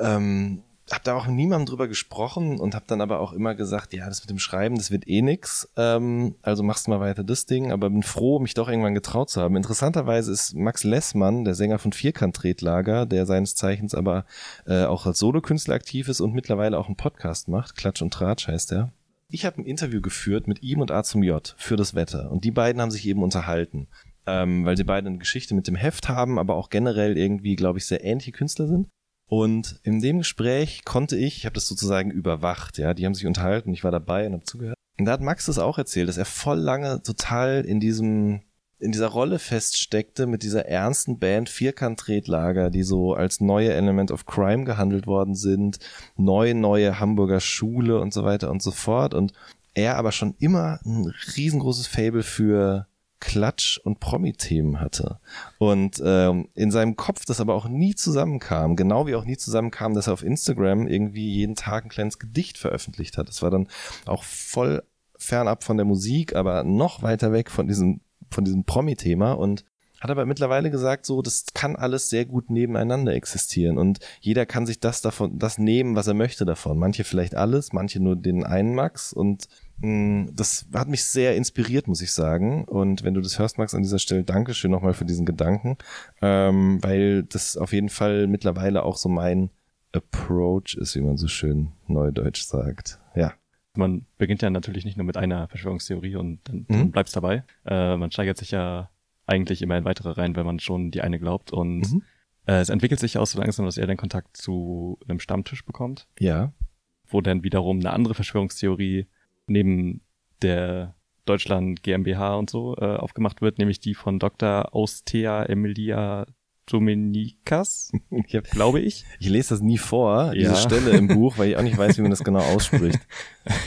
ähm, habe da auch mit niemandem drüber gesprochen und habe dann aber auch immer gesagt, ja, das mit dem Schreiben, das wird eh nix. Ähm, also machst du mal weiter das Ding, aber bin froh, mich doch irgendwann getraut zu haben. Interessanterweise ist Max Lessmann, der Sänger von Vierkant-Tretlager, der seines Zeichens aber äh, auch als Solokünstler aktiv ist und mittlerweile auch einen Podcast macht, Klatsch und Tratsch heißt er. Ich habe ein Interview geführt mit ihm und A zum J für das Wetter und die beiden haben sich eben unterhalten. Ähm, weil sie beide eine Geschichte mit dem Heft haben, aber auch generell irgendwie, glaube ich, sehr ähnliche Künstler sind. Und in dem Gespräch konnte ich, ich habe das sozusagen überwacht, ja, die haben sich unterhalten, ich war dabei und habe zugehört. Und da hat Max das auch erzählt, dass er voll lange total in diesem in dieser Rolle feststeckte mit dieser ernsten Band Vierkant-Tretlager, die so als neue Element of Crime gehandelt worden sind, neue, neue Hamburger Schule und so weiter und so fort. Und er aber schon immer ein riesengroßes Fable für Klatsch- und Promi-Themen hatte. Und ähm, in seinem Kopf das aber auch nie zusammenkam, genau wie auch nie zusammenkam, dass er auf Instagram irgendwie jeden Tag ein kleines Gedicht veröffentlicht hat. Das war dann auch voll fernab von der Musik, aber noch weiter weg von diesem, von diesem Promi-Thema und hat aber mittlerweile gesagt, so, das kann alles sehr gut nebeneinander existieren und jeder kann sich das davon, das nehmen, was er möchte davon. Manche vielleicht alles, manche nur den einen Max und das hat mich sehr inspiriert, muss ich sagen. Und wenn du das hörst, Max, an dieser Stelle Dankeschön nochmal für diesen Gedanken, ähm, weil das auf jeden Fall mittlerweile auch so mein Approach ist, wie man so schön neudeutsch sagt. Ja. Man beginnt ja natürlich nicht nur mit einer Verschwörungstheorie und dann, mhm. dann bleibst dabei. Äh, man steigert sich ja eigentlich immer in weitere rein, wenn man schon die eine glaubt. Und mhm. äh, es entwickelt sich auch so langsam, dass er den Kontakt zu einem Stammtisch bekommt. Ja. Wo dann wiederum eine andere Verschwörungstheorie neben der Deutschland GmbH und so äh, aufgemacht wird, nämlich die von Dr. Austea Emilia Dominikas, glaube ich. ich lese das nie vor, Ja. diese Stelle im Buch, weil ich auch nicht weiß, wie man das genau ausspricht.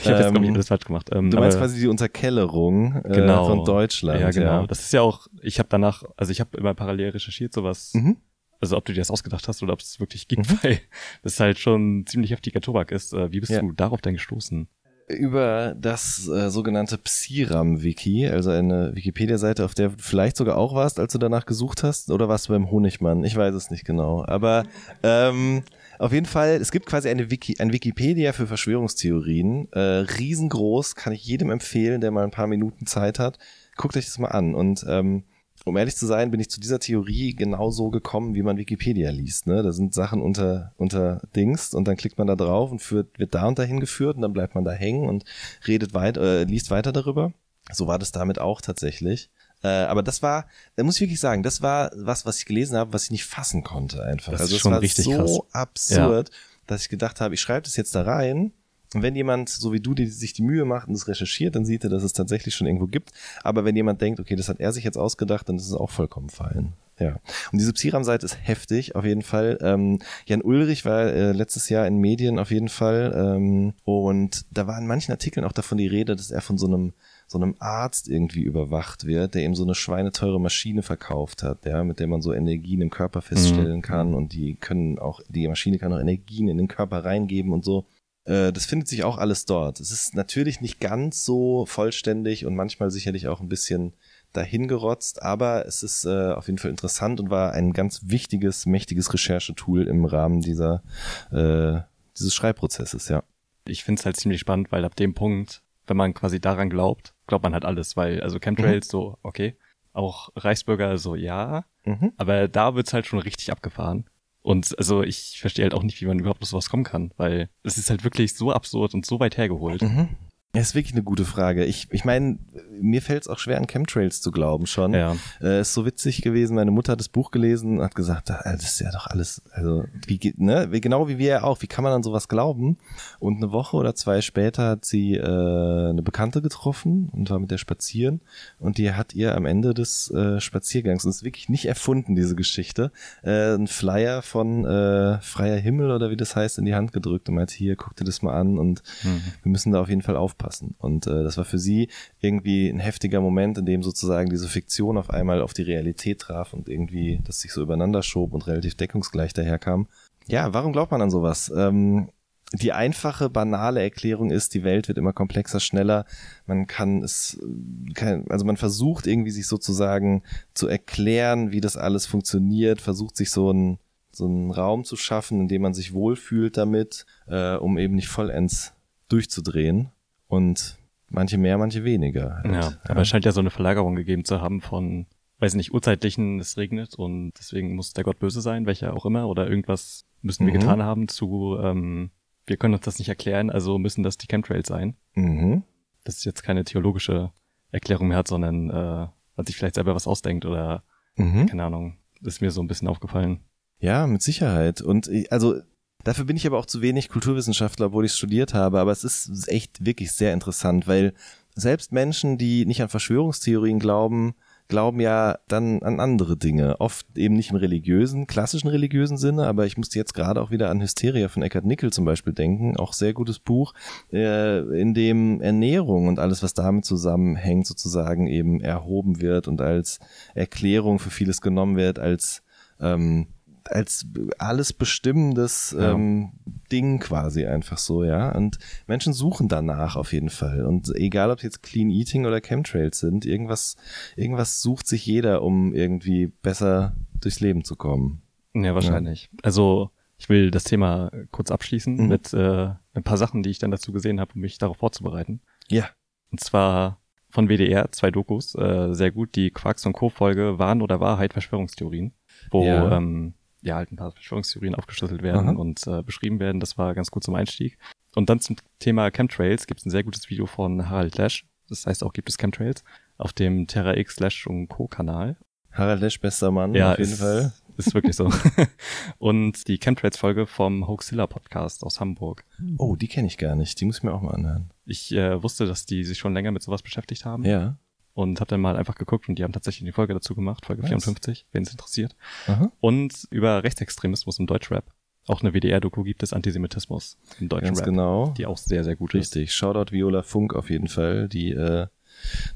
Ich habe jetzt, glaube ich, Ähm, alles falsch gemacht. Ähm, Du meinst quasi die Unterkellerung äh, Genau. von Deutschland. Ja, genau. Ja. Das ist ja auch, ich habe danach, also ich habe immer parallel recherchiert, sowas, Mhm. also ob du dir das ausgedacht hast oder ob es wirklich gibt, weil das halt schon ziemlich heftiger Tobak ist. Äh, Wie bist du darauf denn gestoßen? Über das äh, sogenannte Psiram-Wiki, also eine Wikipedia-Seite, auf der du vielleicht sogar auch warst, als du danach gesucht hast, oder warst du beim Honigmann? Ich weiß es nicht genau. Aber ähm, auf jeden Fall, es gibt quasi eine Wiki, ein Wikipedia für Verschwörungstheorien. Äh, riesengroß, kann ich jedem empfehlen, der mal ein paar Minuten Zeit hat. Guckt euch das mal an. Und ähm, um ehrlich zu sein, bin ich zu dieser Theorie genauso gekommen, wie man Wikipedia liest. Ne? Da sind Sachen unter, unter Dings und dann klickt man da drauf und führt, wird da und dahin geführt und dann bleibt man da hängen und redet weiter, äh, liest weiter darüber. So war das damit auch tatsächlich. Äh, aber das war, da muss ich wirklich sagen, das war was, was ich gelesen habe, was ich nicht fassen konnte einfach. Das ist also es schon war richtig so krass. absurd, dass ich gedacht habe, ich schreibe das jetzt da rein und wenn jemand, so wie du, die sich die Mühe macht und das recherchiert, dann sieht er, dass es tatsächlich schon irgendwo gibt. Aber wenn jemand denkt, okay, das hat er sich jetzt ausgedacht, dann ist es auch vollkommen fein. Ja. Und diese Psiram-Seite ist heftig, auf jeden Fall. Ähm, Jan Ulrich war äh, letztes Jahr in Medien auf jeden Fall. Ähm, und da war in manchen Artikeln auch davon die Rede, dass er von so einem so einem Arzt irgendwie überwacht wird, der ihm so eine schweineteure Maschine verkauft hat, ja, mit der man so Energien im Körper feststellen kann und die können auch, die Maschine kann auch Energien in den Körper reingeben und so. Äh, Das findet sich auch alles dort. Es ist natürlich nicht ganz so vollständig und manchmal sicherlich auch ein bisschen dahingerotzt, aber es ist äh, auf jeden Fall interessant und war ein ganz wichtiges, mächtiges Recherchetool im Rahmen dieser äh, dieses Schreibprozesses, ja. Ich finde es halt ziemlich spannend, weil ab dem Punkt, wenn man quasi daran glaubt, glaubt man halt alles, weil, also Chemtrails so, okay, auch Reichsbürger so, ja, Mhm. aber da wird's halt schon richtig abgefahren. Und also ich verstehe halt auch nicht, wie man überhaupt auf sowas kommen kann, weil es ist halt wirklich so absurd und so weit hergeholt. Mhm. Das ist wirklich eine gute Frage. Ich, ich meine, mir fällt es auch schwer, an Chemtrails zu glauben schon. Ja. Äh, ist so witzig gewesen. Meine Mutter hat das Buch gelesen und hat gesagt, ah, das ist ja doch alles, also wie geht, ne, genau wie wir ja auch. Wie kann man an sowas glauben? Und eine Woche oder zwei später hat sie äh, eine Bekannte getroffen und war mit der spazieren und die hat ihr am Ende des äh, Spaziergangs, und es ist wirklich nicht erfunden, diese Geschichte, äh, einen Flyer von äh, Freier Himmel oder wie das heißt, in die Hand gedrückt und meinte, hier, guck dir das mal an und Mhm. wir müssen da auf jeden Fall aufpassen. Und äh, das war für sie irgendwie ein heftiger Moment, in dem sozusagen diese Fiktion auf einmal auf die Realität traf und irgendwie das sich so übereinander schob und relativ deckungsgleich daherkam. Ja, warum glaubt man an sowas? Ähm, die einfache, banale Erklärung ist, die Welt wird immer komplexer, schneller. Man kann es, äh, kann, also man versucht irgendwie sich sozusagen zu erklären, wie das alles funktioniert, versucht sich so ein so einen Raum zu schaffen, in dem man sich wohlfühlt damit, äh, um eben nicht vollends durchzudrehen. Und manche mehr, manche weniger. halt. Ja, aber es scheint ja so eine Verlagerung gegeben zu haben von, weiß nicht, urzeitlichen, es regnet und deswegen muss der Gott böse sein, welcher auch immer, oder irgendwas müssen wir Mhm. getan haben zu, ähm, wir können uns das nicht erklären, also müssen das die Chemtrails sein. Mhm. Das ist jetzt keine theologische Erklärung mehr hat, sondern äh, man sich vielleicht selber was ausdenkt oder Mhm. keine Ahnung, ist mir so ein bisschen aufgefallen. Ja, mit Sicherheit. Und ich- also dafür bin ich aber auch zu wenig Kulturwissenschaftler, obwohl ich studiert habe. Aber es ist echt wirklich sehr interessant, weil selbst Menschen, die nicht an Verschwörungstheorien glauben, glauben ja dann an andere Dinge. Oft eben nicht im religiösen, klassischen religiösen Sinne, aber ich musste jetzt gerade auch wieder an Hysteria von Eckhard Nickel zum Beispiel denken. Auch sehr gutes Buch, äh, in dem Ernährung und alles, was damit zusammenhängt, sozusagen eben erhoben wird und als Erklärung für vieles genommen wird, als ähm, als alles bestimmendes Ja. ähm, Ding quasi einfach so, ja. Und Menschen suchen danach auf jeden Fall. Und egal, ob es jetzt Clean Eating oder Chemtrails sind, irgendwas, irgendwas sucht sich jeder, um irgendwie besser durchs Leben zu kommen. Ja, wahrscheinlich. Also ich will das Thema kurz abschließen Mhm. mit äh, ein paar Sachen, die ich dann dazu gesehen habe, um mich darauf vorzubereiten. Ja. Und zwar von WDR, zwei Dokus, äh, sehr gut, die Quarks und Co-Folge Wahn oder Wahrheit Verschwörungstheorien, wo Ja. ähm, ja halt ein paar Verschwörungstheorien aufgeschlüsselt werden Aha. und äh, beschrieben werden. Das war ganz gut zum Einstieg. Und dann zum Thema Chemtrails gibt es ein sehr gutes Video von Harald Lesch. Das heißt auch gibt es Chemtrails auf dem Terra X Slash und Co. Kanal. Harald Lesch, bester Mann, Ja, auf jeden ist Fall. ist wirklich so. und die Chemtrails-Folge vom Hoaxilla Podcast aus Hamburg. Oh, die kenne ich gar nicht. Die muss ich mir auch mal anhören. Ich äh, wusste, dass die sich schon länger mit sowas beschäftigt haben. Ja. Und habe dann mal einfach geguckt und die haben tatsächlich eine Folge dazu gemacht, Folge nice. 54, wen es interessiert. Aha. Und über Rechtsextremismus im Deutschrap. Auch eine WDR-Doku gibt es Antisemitismus im deutschen Ganz Rap, genau. die auch sehr, sehr gut Richtig. ist. Shoutout Viola Funk auf jeden Fall, die äh,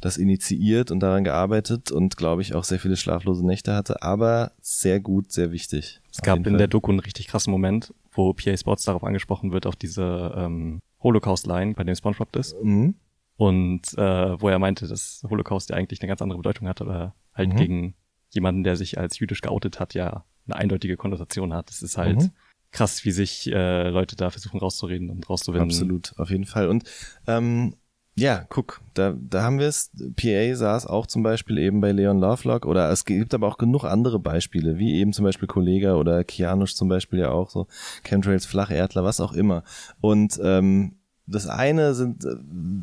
das initiiert und daran gearbeitet und glaube ich auch sehr viele schlaflose Nächte hatte, aber sehr gut, sehr wichtig. Es gab in Fall. der Doku einen richtig krassen Moment, wo PA Sports darauf angesprochen wird, auf diese ähm, Holocaust-Line, bei dem SpongeBob ist. Mhm. Und äh, wo er meinte, dass Holocaust ja eigentlich eine ganz andere Bedeutung hat oder halt mhm. gegen jemanden, der sich als jüdisch geoutet hat, ja eine eindeutige Konnotation hat. Das ist halt mhm. krass, wie sich äh, Leute da versuchen rauszureden und rauszuwinden. Absolut, auf jeden Fall. Und ähm, ja, guck, da, da haben wir es. PA saß auch zum Beispiel eben bei Leon Lovelock oder es gibt aber auch genug andere Beispiele, wie eben zum Beispiel Kollega oder Kianusch zum Beispiel ja auch so, Chemtrails, Flacherdler, was auch immer. Und ähm, das eine sind äh,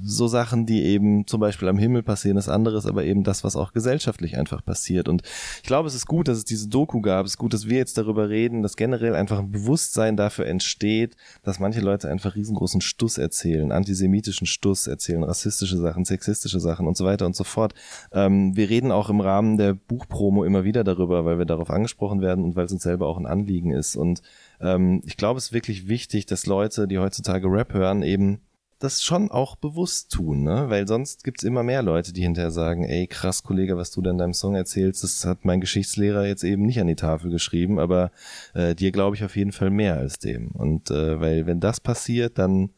so Sachen, die eben zum Beispiel am Himmel passieren, das andere ist aber eben das, was auch gesellschaftlich einfach passiert. Und ich glaube, es ist gut, dass es diese Doku gab. Es ist gut, dass wir jetzt darüber reden, dass generell einfach ein Bewusstsein dafür entsteht, dass manche Leute einfach riesengroßen Stuss erzählen, antisemitischen Stuss erzählen, rassistische Sachen, sexistische Sachen und so weiter und so fort. Ähm, wir reden auch im Rahmen der Buchpromo immer wieder darüber, weil wir darauf angesprochen werden und weil es uns selber auch ein Anliegen ist. Und ähm, ich glaube, es ist wirklich wichtig, dass Leute, die heutzutage Rap hören, eben das schon auch bewusst tun, ne? Weil sonst gibt's immer mehr Leute, die hinterher sagen, ey, krass, Kollege, was du da in deinem Song erzählst, das hat mein Geschichtslehrer jetzt eben nicht an die Tafel geschrieben, aber äh, dir glaube ich auf jeden Fall mehr als dem. Und äh, weil wenn das passiert, dann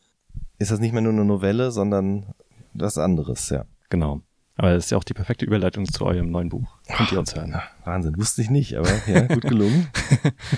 ist das nicht mehr nur eine Novelle, sondern was anderes, ja. Genau. Aber das ist ja auch die perfekte Überleitung zu eurem neuen Buch. Könnt ihr uns hören. Wahnsinn, wusste ich nicht, aber ja, gut gelungen.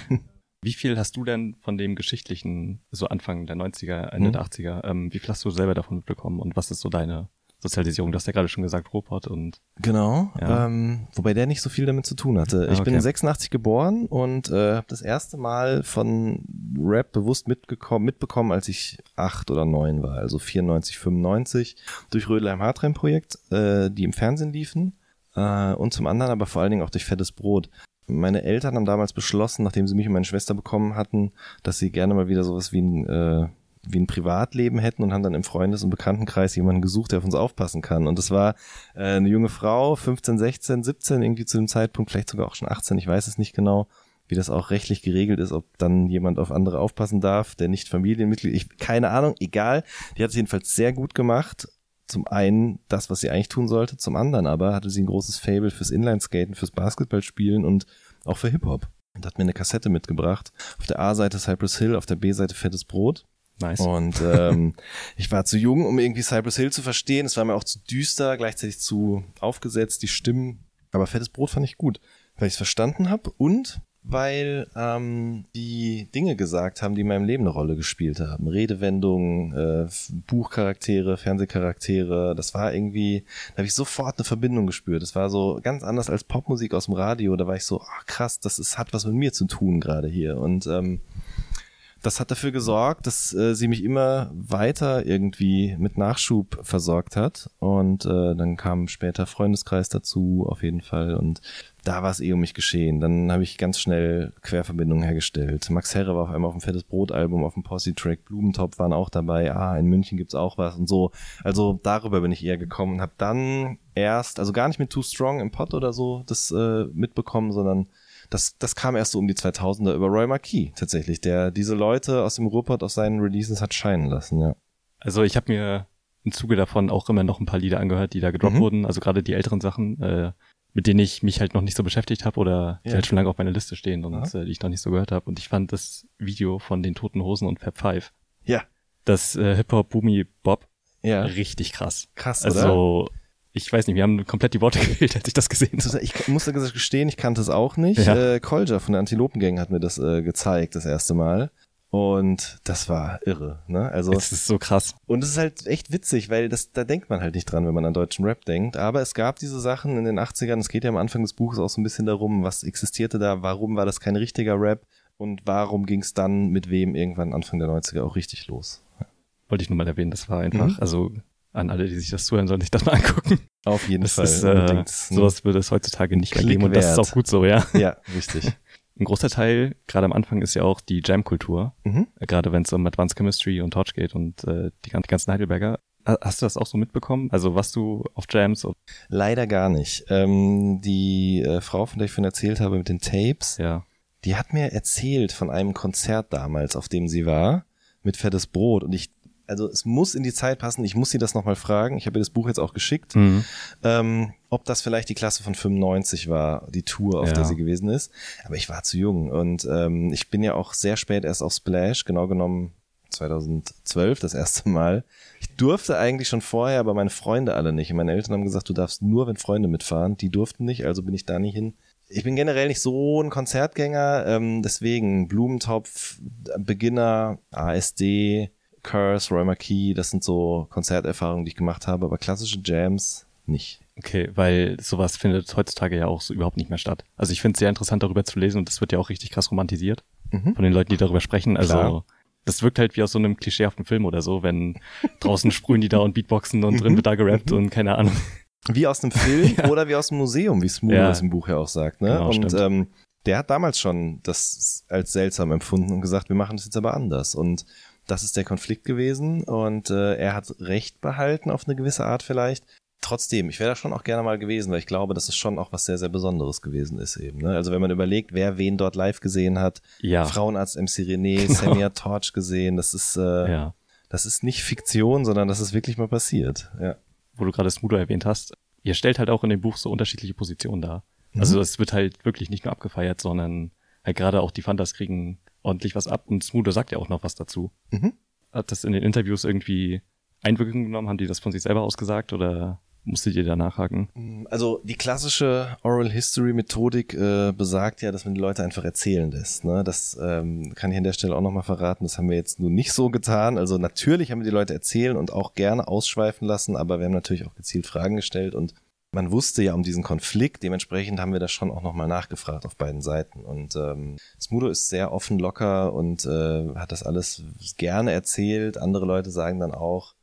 Wie viel hast du denn von dem geschichtlichen, so Anfang der 90er, Ende mhm. der 80er, ähm, wie viel hast du selber davon mitbekommen und was ist so deine Sozialisierung? Du hast ja gerade schon gesagt, Robot und. Genau, ja. ähm, wobei der nicht so viel damit zu tun hatte. Ich ah, okay. bin 86 geboren und äh, habe das erste Mal von Rap bewusst mitgekommen, mitbekommen, als ich acht oder neun war, also 94, 95, durch Rödelheim Hartreim Projekt, äh, die im Fernsehen liefen. Äh, und zum anderen aber vor allen Dingen auch durch Fettes Brot meine Eltern haben damals beschlossen, nachdem sie mich und meine Schwester bekommen hatten, dass sie gerne mal wieder sowas wie ein, äh, wie ein Privatleben hätten und haben dann im Freundes- und Bekanntenkreis jemanden gesucht, der auf uns aufpassen kann. Und das war äh, eine junge Frau, 15, 16, 17 irgendwie zu dem Zeitpunkt, vielleicht sogar auch schon 18, ich weiß es nicht genau, wie das auch rechtlich geregelt ist, ob dann jemand auf andere aufpassen darf, der nicht Familienmitglied, ich, keine Ahnung, egal. Die hat es jedenfalls sehr gut gemacht zum einen das, was sie eigentlich tun sollte, zum anderen aber hatte sie ein großes Fable fürs Inlineskaten, fürs Basketballspielen und auch für Hip-Hop. Und hat mir eine Kassette mitgebracht. Auf der A-Seite Cypress Hill, auf der B-Seite Fettes Brot. Nice. Und ähm, ich war zu jung, um irgendwie Cypress Hill zu verstehen. Es war mir auch zu düster, gleichzeitig zu aufgesetzt, die Stimmen. Aber Fettes Brot fand ich gut, weil ich es verstanden habe und weil ähm, die Dinge gesagt haben, die in meinem Leben eine Rolle gespielt haben. Redewendungen, äh, Buchcharaktere, Fernsehcharaktere. Das war irgendwie, da habe ich sofort eine Verbindung gespürt. Das war so ganz anders als Popmusik aus dem Radio. Da war ich so, ach krass, das ist, hat was mit mir zu tun gerade hier. Und ähm, das hat dafür gesorgt, dass äh, sie mich immer weiter irgendwie mit Nachschub versorgt hat. Und äh, dann kam später Freundeskreis dazu, auf jeden Fall. Und da war es eh um mich geschehen. Dann habe ich ganz schnell Querverbindungen hergestellt. Max Herre war auf einmal auf dem Fettes Brot-Album, auf dem Posse-Track, Blumentopf waren auch dabei. Ah, in München gibt's auch was und so. Also darüber bin ich eher gekommen und habe dann erst, also gar nicht mit Too Strong im Pod oder so, das äh, mitbekommen, sondern das, das kam erst so um die 2000er über Roy Marquis tatsächlich, der diese Leute aus dem Ruhrpott aus seinen Releases hat scheinen lassen, ja. Also ich habe mir im Zuge davon auch immer noch ein paar Lieder angehört, die da gedroppt mhm. wurden, also gerade die älteren Sachen. Äh, mit denen ich mich halt noch nicht so beschäftigt habe oder die halt schon lange auf meiner Liste stehen und äh, die ich noch nicht so gehört habe. Und ich fand das Video von den Toten Hosen und Fab Five. Ja. Das äh, Hip-Hop Boomy Bob. Ja. Richtig krass. Krass, also, oder? Ich weiß nicht, wir haben komplett die Worte gewählt, als ich das gesehen habe. Ich musste gestehen, ich kannte es auch nicht. Ja. Äh, Kolja von der Antilopengang hat mir das äh, gezeigt, das erste Mal. Und das war irre, ne? Also. Es ist so krass. Und es ist halt echt witzig, weil das, da denkt man halt nicht dran, wenn man an deutschen Rap denkt. Aber es gab diese Sachen in den 80ern, es geht ja am Anfang des Buches auch so ein bisschen darum, was existierte da, warum war das kein richtiger Rap und warum ging es dann mit wem irgendwann Anfang der 90er auch richtig los. Wollte ich nur mal erwähnen, das war einfach, mhm. also an alle, die sich das zuhören, sollen sich das mal angucken. Auf jeden das Fall. Ist, äh, sowas würde es heutzutage nicht mehr geben und das ist auch gut so, ja. Ja, richtig. ein großer Teil, gerade am Anfang, ist ja auch die Jam-Kultur. Mhm. Gerade wenn es um Advanced Chemistry und Torch geht und äh, die, die ganzen Heidelberger. Hast du das auch so mitbekommen? Also was du auf Jams? Leider gar nicht. Ähm, die äh, Frau, von der ich vorhin erzählt habe mit den Tapes, ja. die hat mir erzählt von einem Konzert damals, auf dem sie war, mit Fettes Brot. Und ich also es muss in die Zeit passen. Ich muss sie das nochmal fragen. Ich habe ihr das Buch jetzt auch geschickt. Mhm. Ähm, ob das vielleicht die Klasse von 95 war, die Tour, auf ja. der sie gewesen ist. Aber ich war zu jung und ähm, ich bin ja auch sehr spät erst auf Splash, genau genommen 2012 das erste Mal. Ich durfte eigentlich schon vorher, aber meine Freunde alle nicht. Und meine Eltern haben gesagt, du darfst nur, wenn Freunde mitfahren. Die durften nicht, also bin ich da nicht hin. Ich bin generell nicht so ein Konzertgänger, ähm, deswegen Blumentopf, Beginner, ASD, Curse, Roy McKee, das sind so Konzerterfahrungen, die ich gemacht habe, aber klassische Jams nicht. Okay, weil sowas findet heutzutage ja auch so überhaupt nicht mehr statt. Also ich finde es sehr interessant, darüber zu lesen und das wird ja auch richtig krass romantisiert mhm. von den Leuten, die darüber sprechen. Also Klar. das wirkt halt wie aus so einem klischeehaften Film oder so, wenn draußen sprühen die da und Beatboxen und drin mhm. wird da gerappt und keine Ahnung. Wie aus einem Film ja. oder wie aus einem Museum, wie Smooth ja. das im Buch ja auch sagt. Ne? Genau, und ähm, der hat damals schon das als seltsam empfunden und gesagt, wir machen das jetzt aber anders. Und das ist der Konflikt gewesen und äh, er hat Recht behalten auf eine gewisse Art vielleicht. Trotzdem, ich wäre da schon auch gerne mal gewesen, weil ich glaube, dass es schon auch was sehr, sehr Besonderes gewesen ist eben. Ne? Also wenn man überlegt, wer wen dort live gesehen hat, ja. Frauenarzt MC René. Samia Torch gesehen, das ist, äh, ja. das ist nicht Fiktion, sondern das ist wirklich mal passiert. Ja. Wo du gerade Smudo erwähnt hast, ihr stellt halt auch in dem Buch so unterschiedliche Positionen dar. Mhm. Also es wird halt wirklich nicht nur abgefeiert, sondern halt gerade auch die Fantas kriegen ordentlich was ab und Smoother sagt ja auch noch was dazu. Mhm. Hat das in den Interviews irgendwie Einwirkung genommen? Haben die das von sich selber ausgesagt oder musstet ihr da nachhaken? Mm, also die klassische Oral History Methodik äh, besagt ja, dass man die Leute einfach erzählen lässt. Ne? Das ähm, kann ich an der Stelle auch nochmal verraten. Das haben wir jetzt nun nicht so getan. Also natürlich haben wir die Leute erzählen und auch gerne ausschweifen lassen, aber wir haben natürlich auch gezielt Fragen gestellt und man wusste ja um diesen Konflikt, dementsprechend haben wir das schon auch nochmal nachgefragt auf beiden Seiten. Und ähm, Smudo ist sehr offen, locker und äh, hat das alles gerne erzählt. Andere Leute sagen dann auch,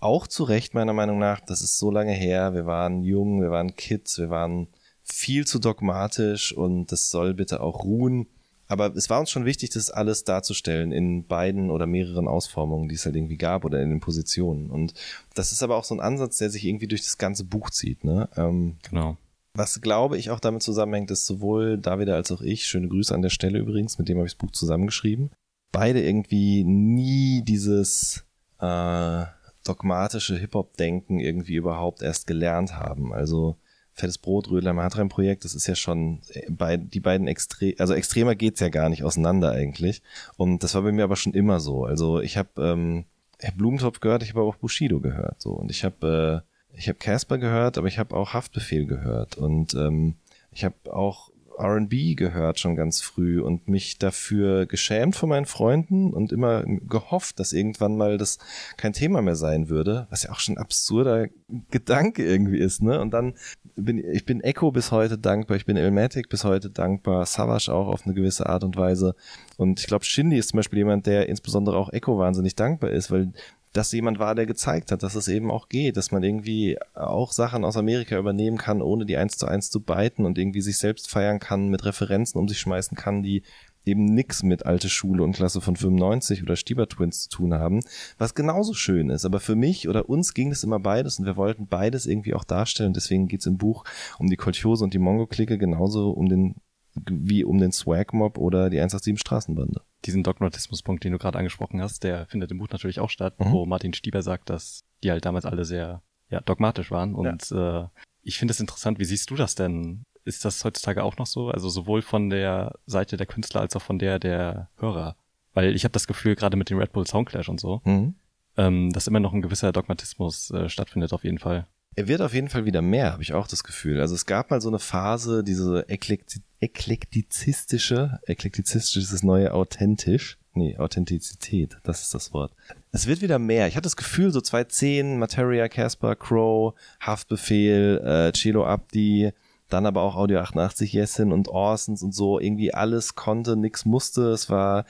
auch zu Recht meiner Meinung nach, das ist so lange her, wir waren jung, wir waren Kids, wir waren viel zu dogmatisch und das soll bitte auch ruhen. Aber es war uns schon wichtig, das alles darzustellen in beiden oder mehreren Ausformungen, die es halt irgendwie gab oder in den Positionen. Und das ist aber auch so ein Ansatz, der sich irgendwie durch das ganze Buch zieht. Ne? Ähm, genau. Was glaube ich auch damit zusammenhängt, ist sowohl David als auch ich, schöne Grüße an der Stelle übrigens, mit dem habe ich das Buch zusammengeschrieben, beide irgendwie nie dieses äh, dogmatische Hip-Hop-Denken irgendwie überhaupt erst gelernt haben. Also Fettes Brot, Rödler Matrein-Projekt, das ist ja schon äh, bei die beiden extrem, also extremer geht's ja gar nicht auseinander eigentlich. Und das war bei mir aber schon immer so. Also ich habe ähm, hab Blumentopf gehört, ich habe auch Bushido gehört. So und ich habe äh, ich habe Casper gehört, aber ich habe auch Haftbefehl gehört und ähm, ich habe auch RB gehört schon ganz früh und mich dafür geschämt von meinen Freunden und immer gehofft, dass irgendwann mal das kein Thema mehr sein würde, was ja auch schon ein absurder Gedanke irgendwie ist, ne? Und dann bin ich bin Echo bis heute dankbar, ich bin Elmatic bis heute dankbar, Savage auch auf eine gewisse Art und Weise. Und ich glaube, Shindy ist zum Beispiel jemand, der insbesondere auch Echo wahnsinnig dankbar ist, weil dass jemand war, der gezeigt hat, dass es eben auch geht, dass man irgendwie auch Sachen aus Amerika übernehmen kann, ohne die eins zu eins zu beiten und irgendwie sich selbst feiern kann, mit Referenzen um sich schmeißen kann, die eben nix mit alte Schule und Klasse von 95 oder Stieber Twins zu tun haben, was genauso schön ist. Aber für mich oder uns ging es immer beides und wir wollten beides irgendwie auch darstellen. Deswegen geht's im Buch um die Kolchose und die Mongo-Clique genauso um den wie um den Swag Mob oder die 187 Straßenbande diesen Dogmatismuspunkt, den du gerade angesprochen hast, der findet im Buch natürlich auch statt, mhm. wo Martin Stieber sagt, dass die halt damals alle sehr ja, dogmatisch waren. Und ja. äh, ich finde es interessant, wie siehst du das denn? Ist das heutzutage auch noch so? Also sowohl von der Seite der Künstler als auch von der der Hörer. Weil ich habe das Gefühl, gerade mit dem Red Bull Soundclash und so, mhm. ähm, dass immer noch ein gewisser Dogmatismus äh, stattfindet auf jeden Fall. Er wird auf jeden Fall wieder mehr, habe ich auch das Gefühl. Also es gab mal so eine Phase, diese Eklekti eklektizistische, eklektizistisch ist das neue authentisch. Nee, Authentizität, das ist das Wort. Es wird wieder mehr. Ich hatte das Gefühl, so 2010, Materia, Casper, Crow, Haftbefehl, äh, Chelo Abdi, dann aber auch Audio 88 Jessin und Orsons und so, irgendwie alles konnte, nix musste, es war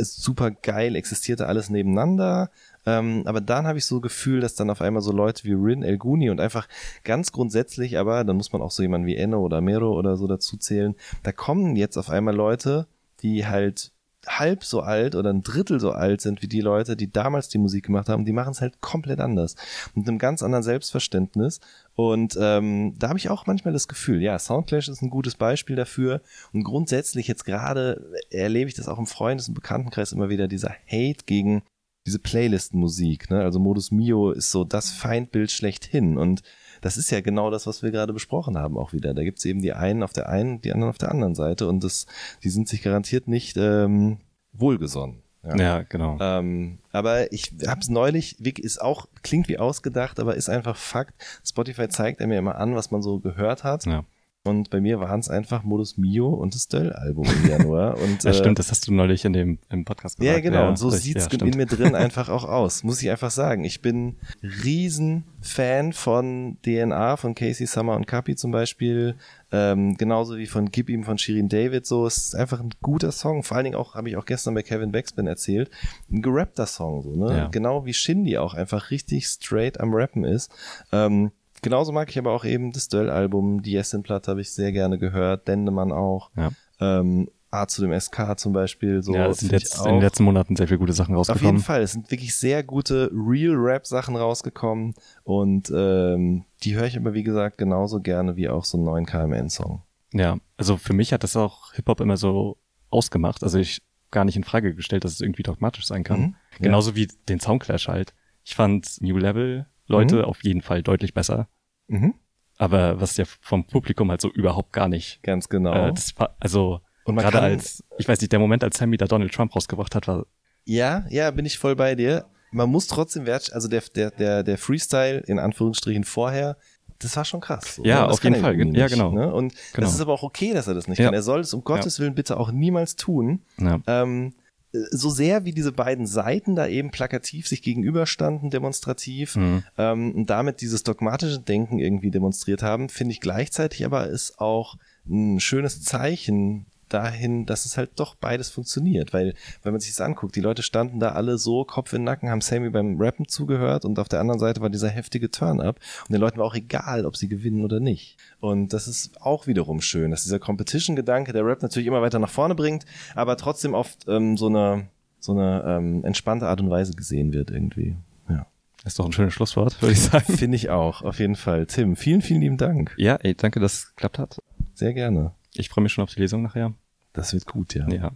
super geil, existierte alles nebeneinander Ähm, aber dann habe ich so Gefühl, dass dann auf einmal so Leute wie Rin El Guni und einfach ganz grundsätzlich, aber dann muss man auch so jemanden wie Enno oder Mero oder so dazu zählen, da kommen jetzt auf einmal Leute, die halt halb so alt oder ein Drittel so alt sind wie die Leute, die damals die Musik gemacht haben, die machen es halt komplett anders. Mit einem ganz anderen Selbstverständnis. Und ähm, da habe ich auch manchmal das Gefühl, ja, Soundclash ist ein gutes Beispiel dafür. Und grundsätzlich jetzt gerade erlebe ich das auch im Freundes- und Bekanntenkreis immer wieder, dieser Hate gegen diese Playlist-Musik. Ne? Also Modus Mio ist so das Feindbild schlechthin. Und das ist ja genau das, was wir gerade besprochen haben auch wieder. Da gibt's eben die einen auf der einen, die anderen auf der anderen Seite und das, die sind sich garantiert nicht ähm, wohlgesonnen. Ja, ja genau. Ähm, aber ich habe es neulich, ist auch, klingt wie ausgedacht, aber ist einfach Fakt. Spotify zeigt mir immer an, was man so gehört hat. Ja. Und bei mir waren es einfach Modus Mio und das Döll-Album im Januar. Und, ja, äh, stimmt, das hast du neulich in dem im Podcast gesagt. Ja, genau. Ja, und so sieht's ja, in mir drin einfach auch aus, muss ich einfach sagen. Ich bin riesen Fan von DNA, von Casey Summer und Kapi zum Beispiel. Ähm, genauso wie von Gib ihm von Shirin David. So, es ist einfach ein guter Song. Vor allen Dingen auch, habe ich auch gestern bei Kevin Backspin erzählt, ein gerappter Song. So, ne? Ja. Genau wie Shindy auch einfach richtig straight am Rappen ist. Ähm, Genauso mag ich aber auch eben das Döll-Album, die Jessen-Platte habe ich sehr gerne gehört, Dendemann auch. Ja. Ähm, A zu dem SK zum Beispiel. So ja, es sind jetzt in den letzten Monaten sehr viele gute Sachen rausgekommen. Auf jeden Fall, es sind wirklich sehr gute Real-Rap-Sachen rausgekommen und ähm, die höre ich aber wie gesagt genauso gerne wie auch so einen neuen KMN-Song. Ja, also für mich hat das auch Hip-Hop immer so ausgemacht. Also ich gar nicht in Frage gestellt, dass es irgendwie dogmatisch sein kann. Mhm, Genauso ja. wie den Soundclash halt. Ich fand New Level Leute mhm. auf jeden Fall deutlich besser. Mhm. Aber was ja vom Publikum halt so überhaupt gar nicht. Ganz genau. Äh, das also gerade als, ich weiß nicht, der Moment, als Sammy da Donald Trump rausgebracht hat, war. Ja, ja, bin ich voll bei dir. Man muss trotzdem wert, also der, der, der, der Freestyle in Anführungsstrichen vorher, das war schon krass. So, ja, ne? auf jeden Fall. Nicht, ja, genau. Ne? Und genau. das ist aber auch okay, dass er das nicht ja. kann. Er soll es um Gottes ja. Willen bitte auch niemals tun. Ja. Ähm, so sehr wie diese beiden Seiten da eben plakativ sich gegenüberstanden, demonstrativ, mhm. ähm, und damit dieses dogmatische Denken irgendwie demonstriert haben, finde ich gleichzeitig aber ist auch ein schönes Zeichen dahin, dass es halt doch beides funktioniert. Weil, wenn man sich das anguckt, die Leute standen da alle so Kopf in den Nacken, haben Sammy beim Rappen zugehört und auf der anderen Seite war dieser heftige Turn-up und den Leuten war auch egal, ob sie gewinnen oder nicht. Und das ist auch wiederum schön, dass dieser Competition-Gedanke der Rap natürlich immer weiter nach vorne bringt, aber trotzdem oft ähm, so eine, so eine ähm, entspannte Art und Weise gesehen wird irgendwie. Ja. Ist doch ein schönes Schlusswort, würde ich sagen. Finde ich auch, auf jeden Fall. Tim, vielen, vielen lieben Dank. Ja, ey, danke, dass es geklappt hat. Sehr gerne. Ich freue mich schon auf die Lesung nachher. Das wird gut, ja. Ja.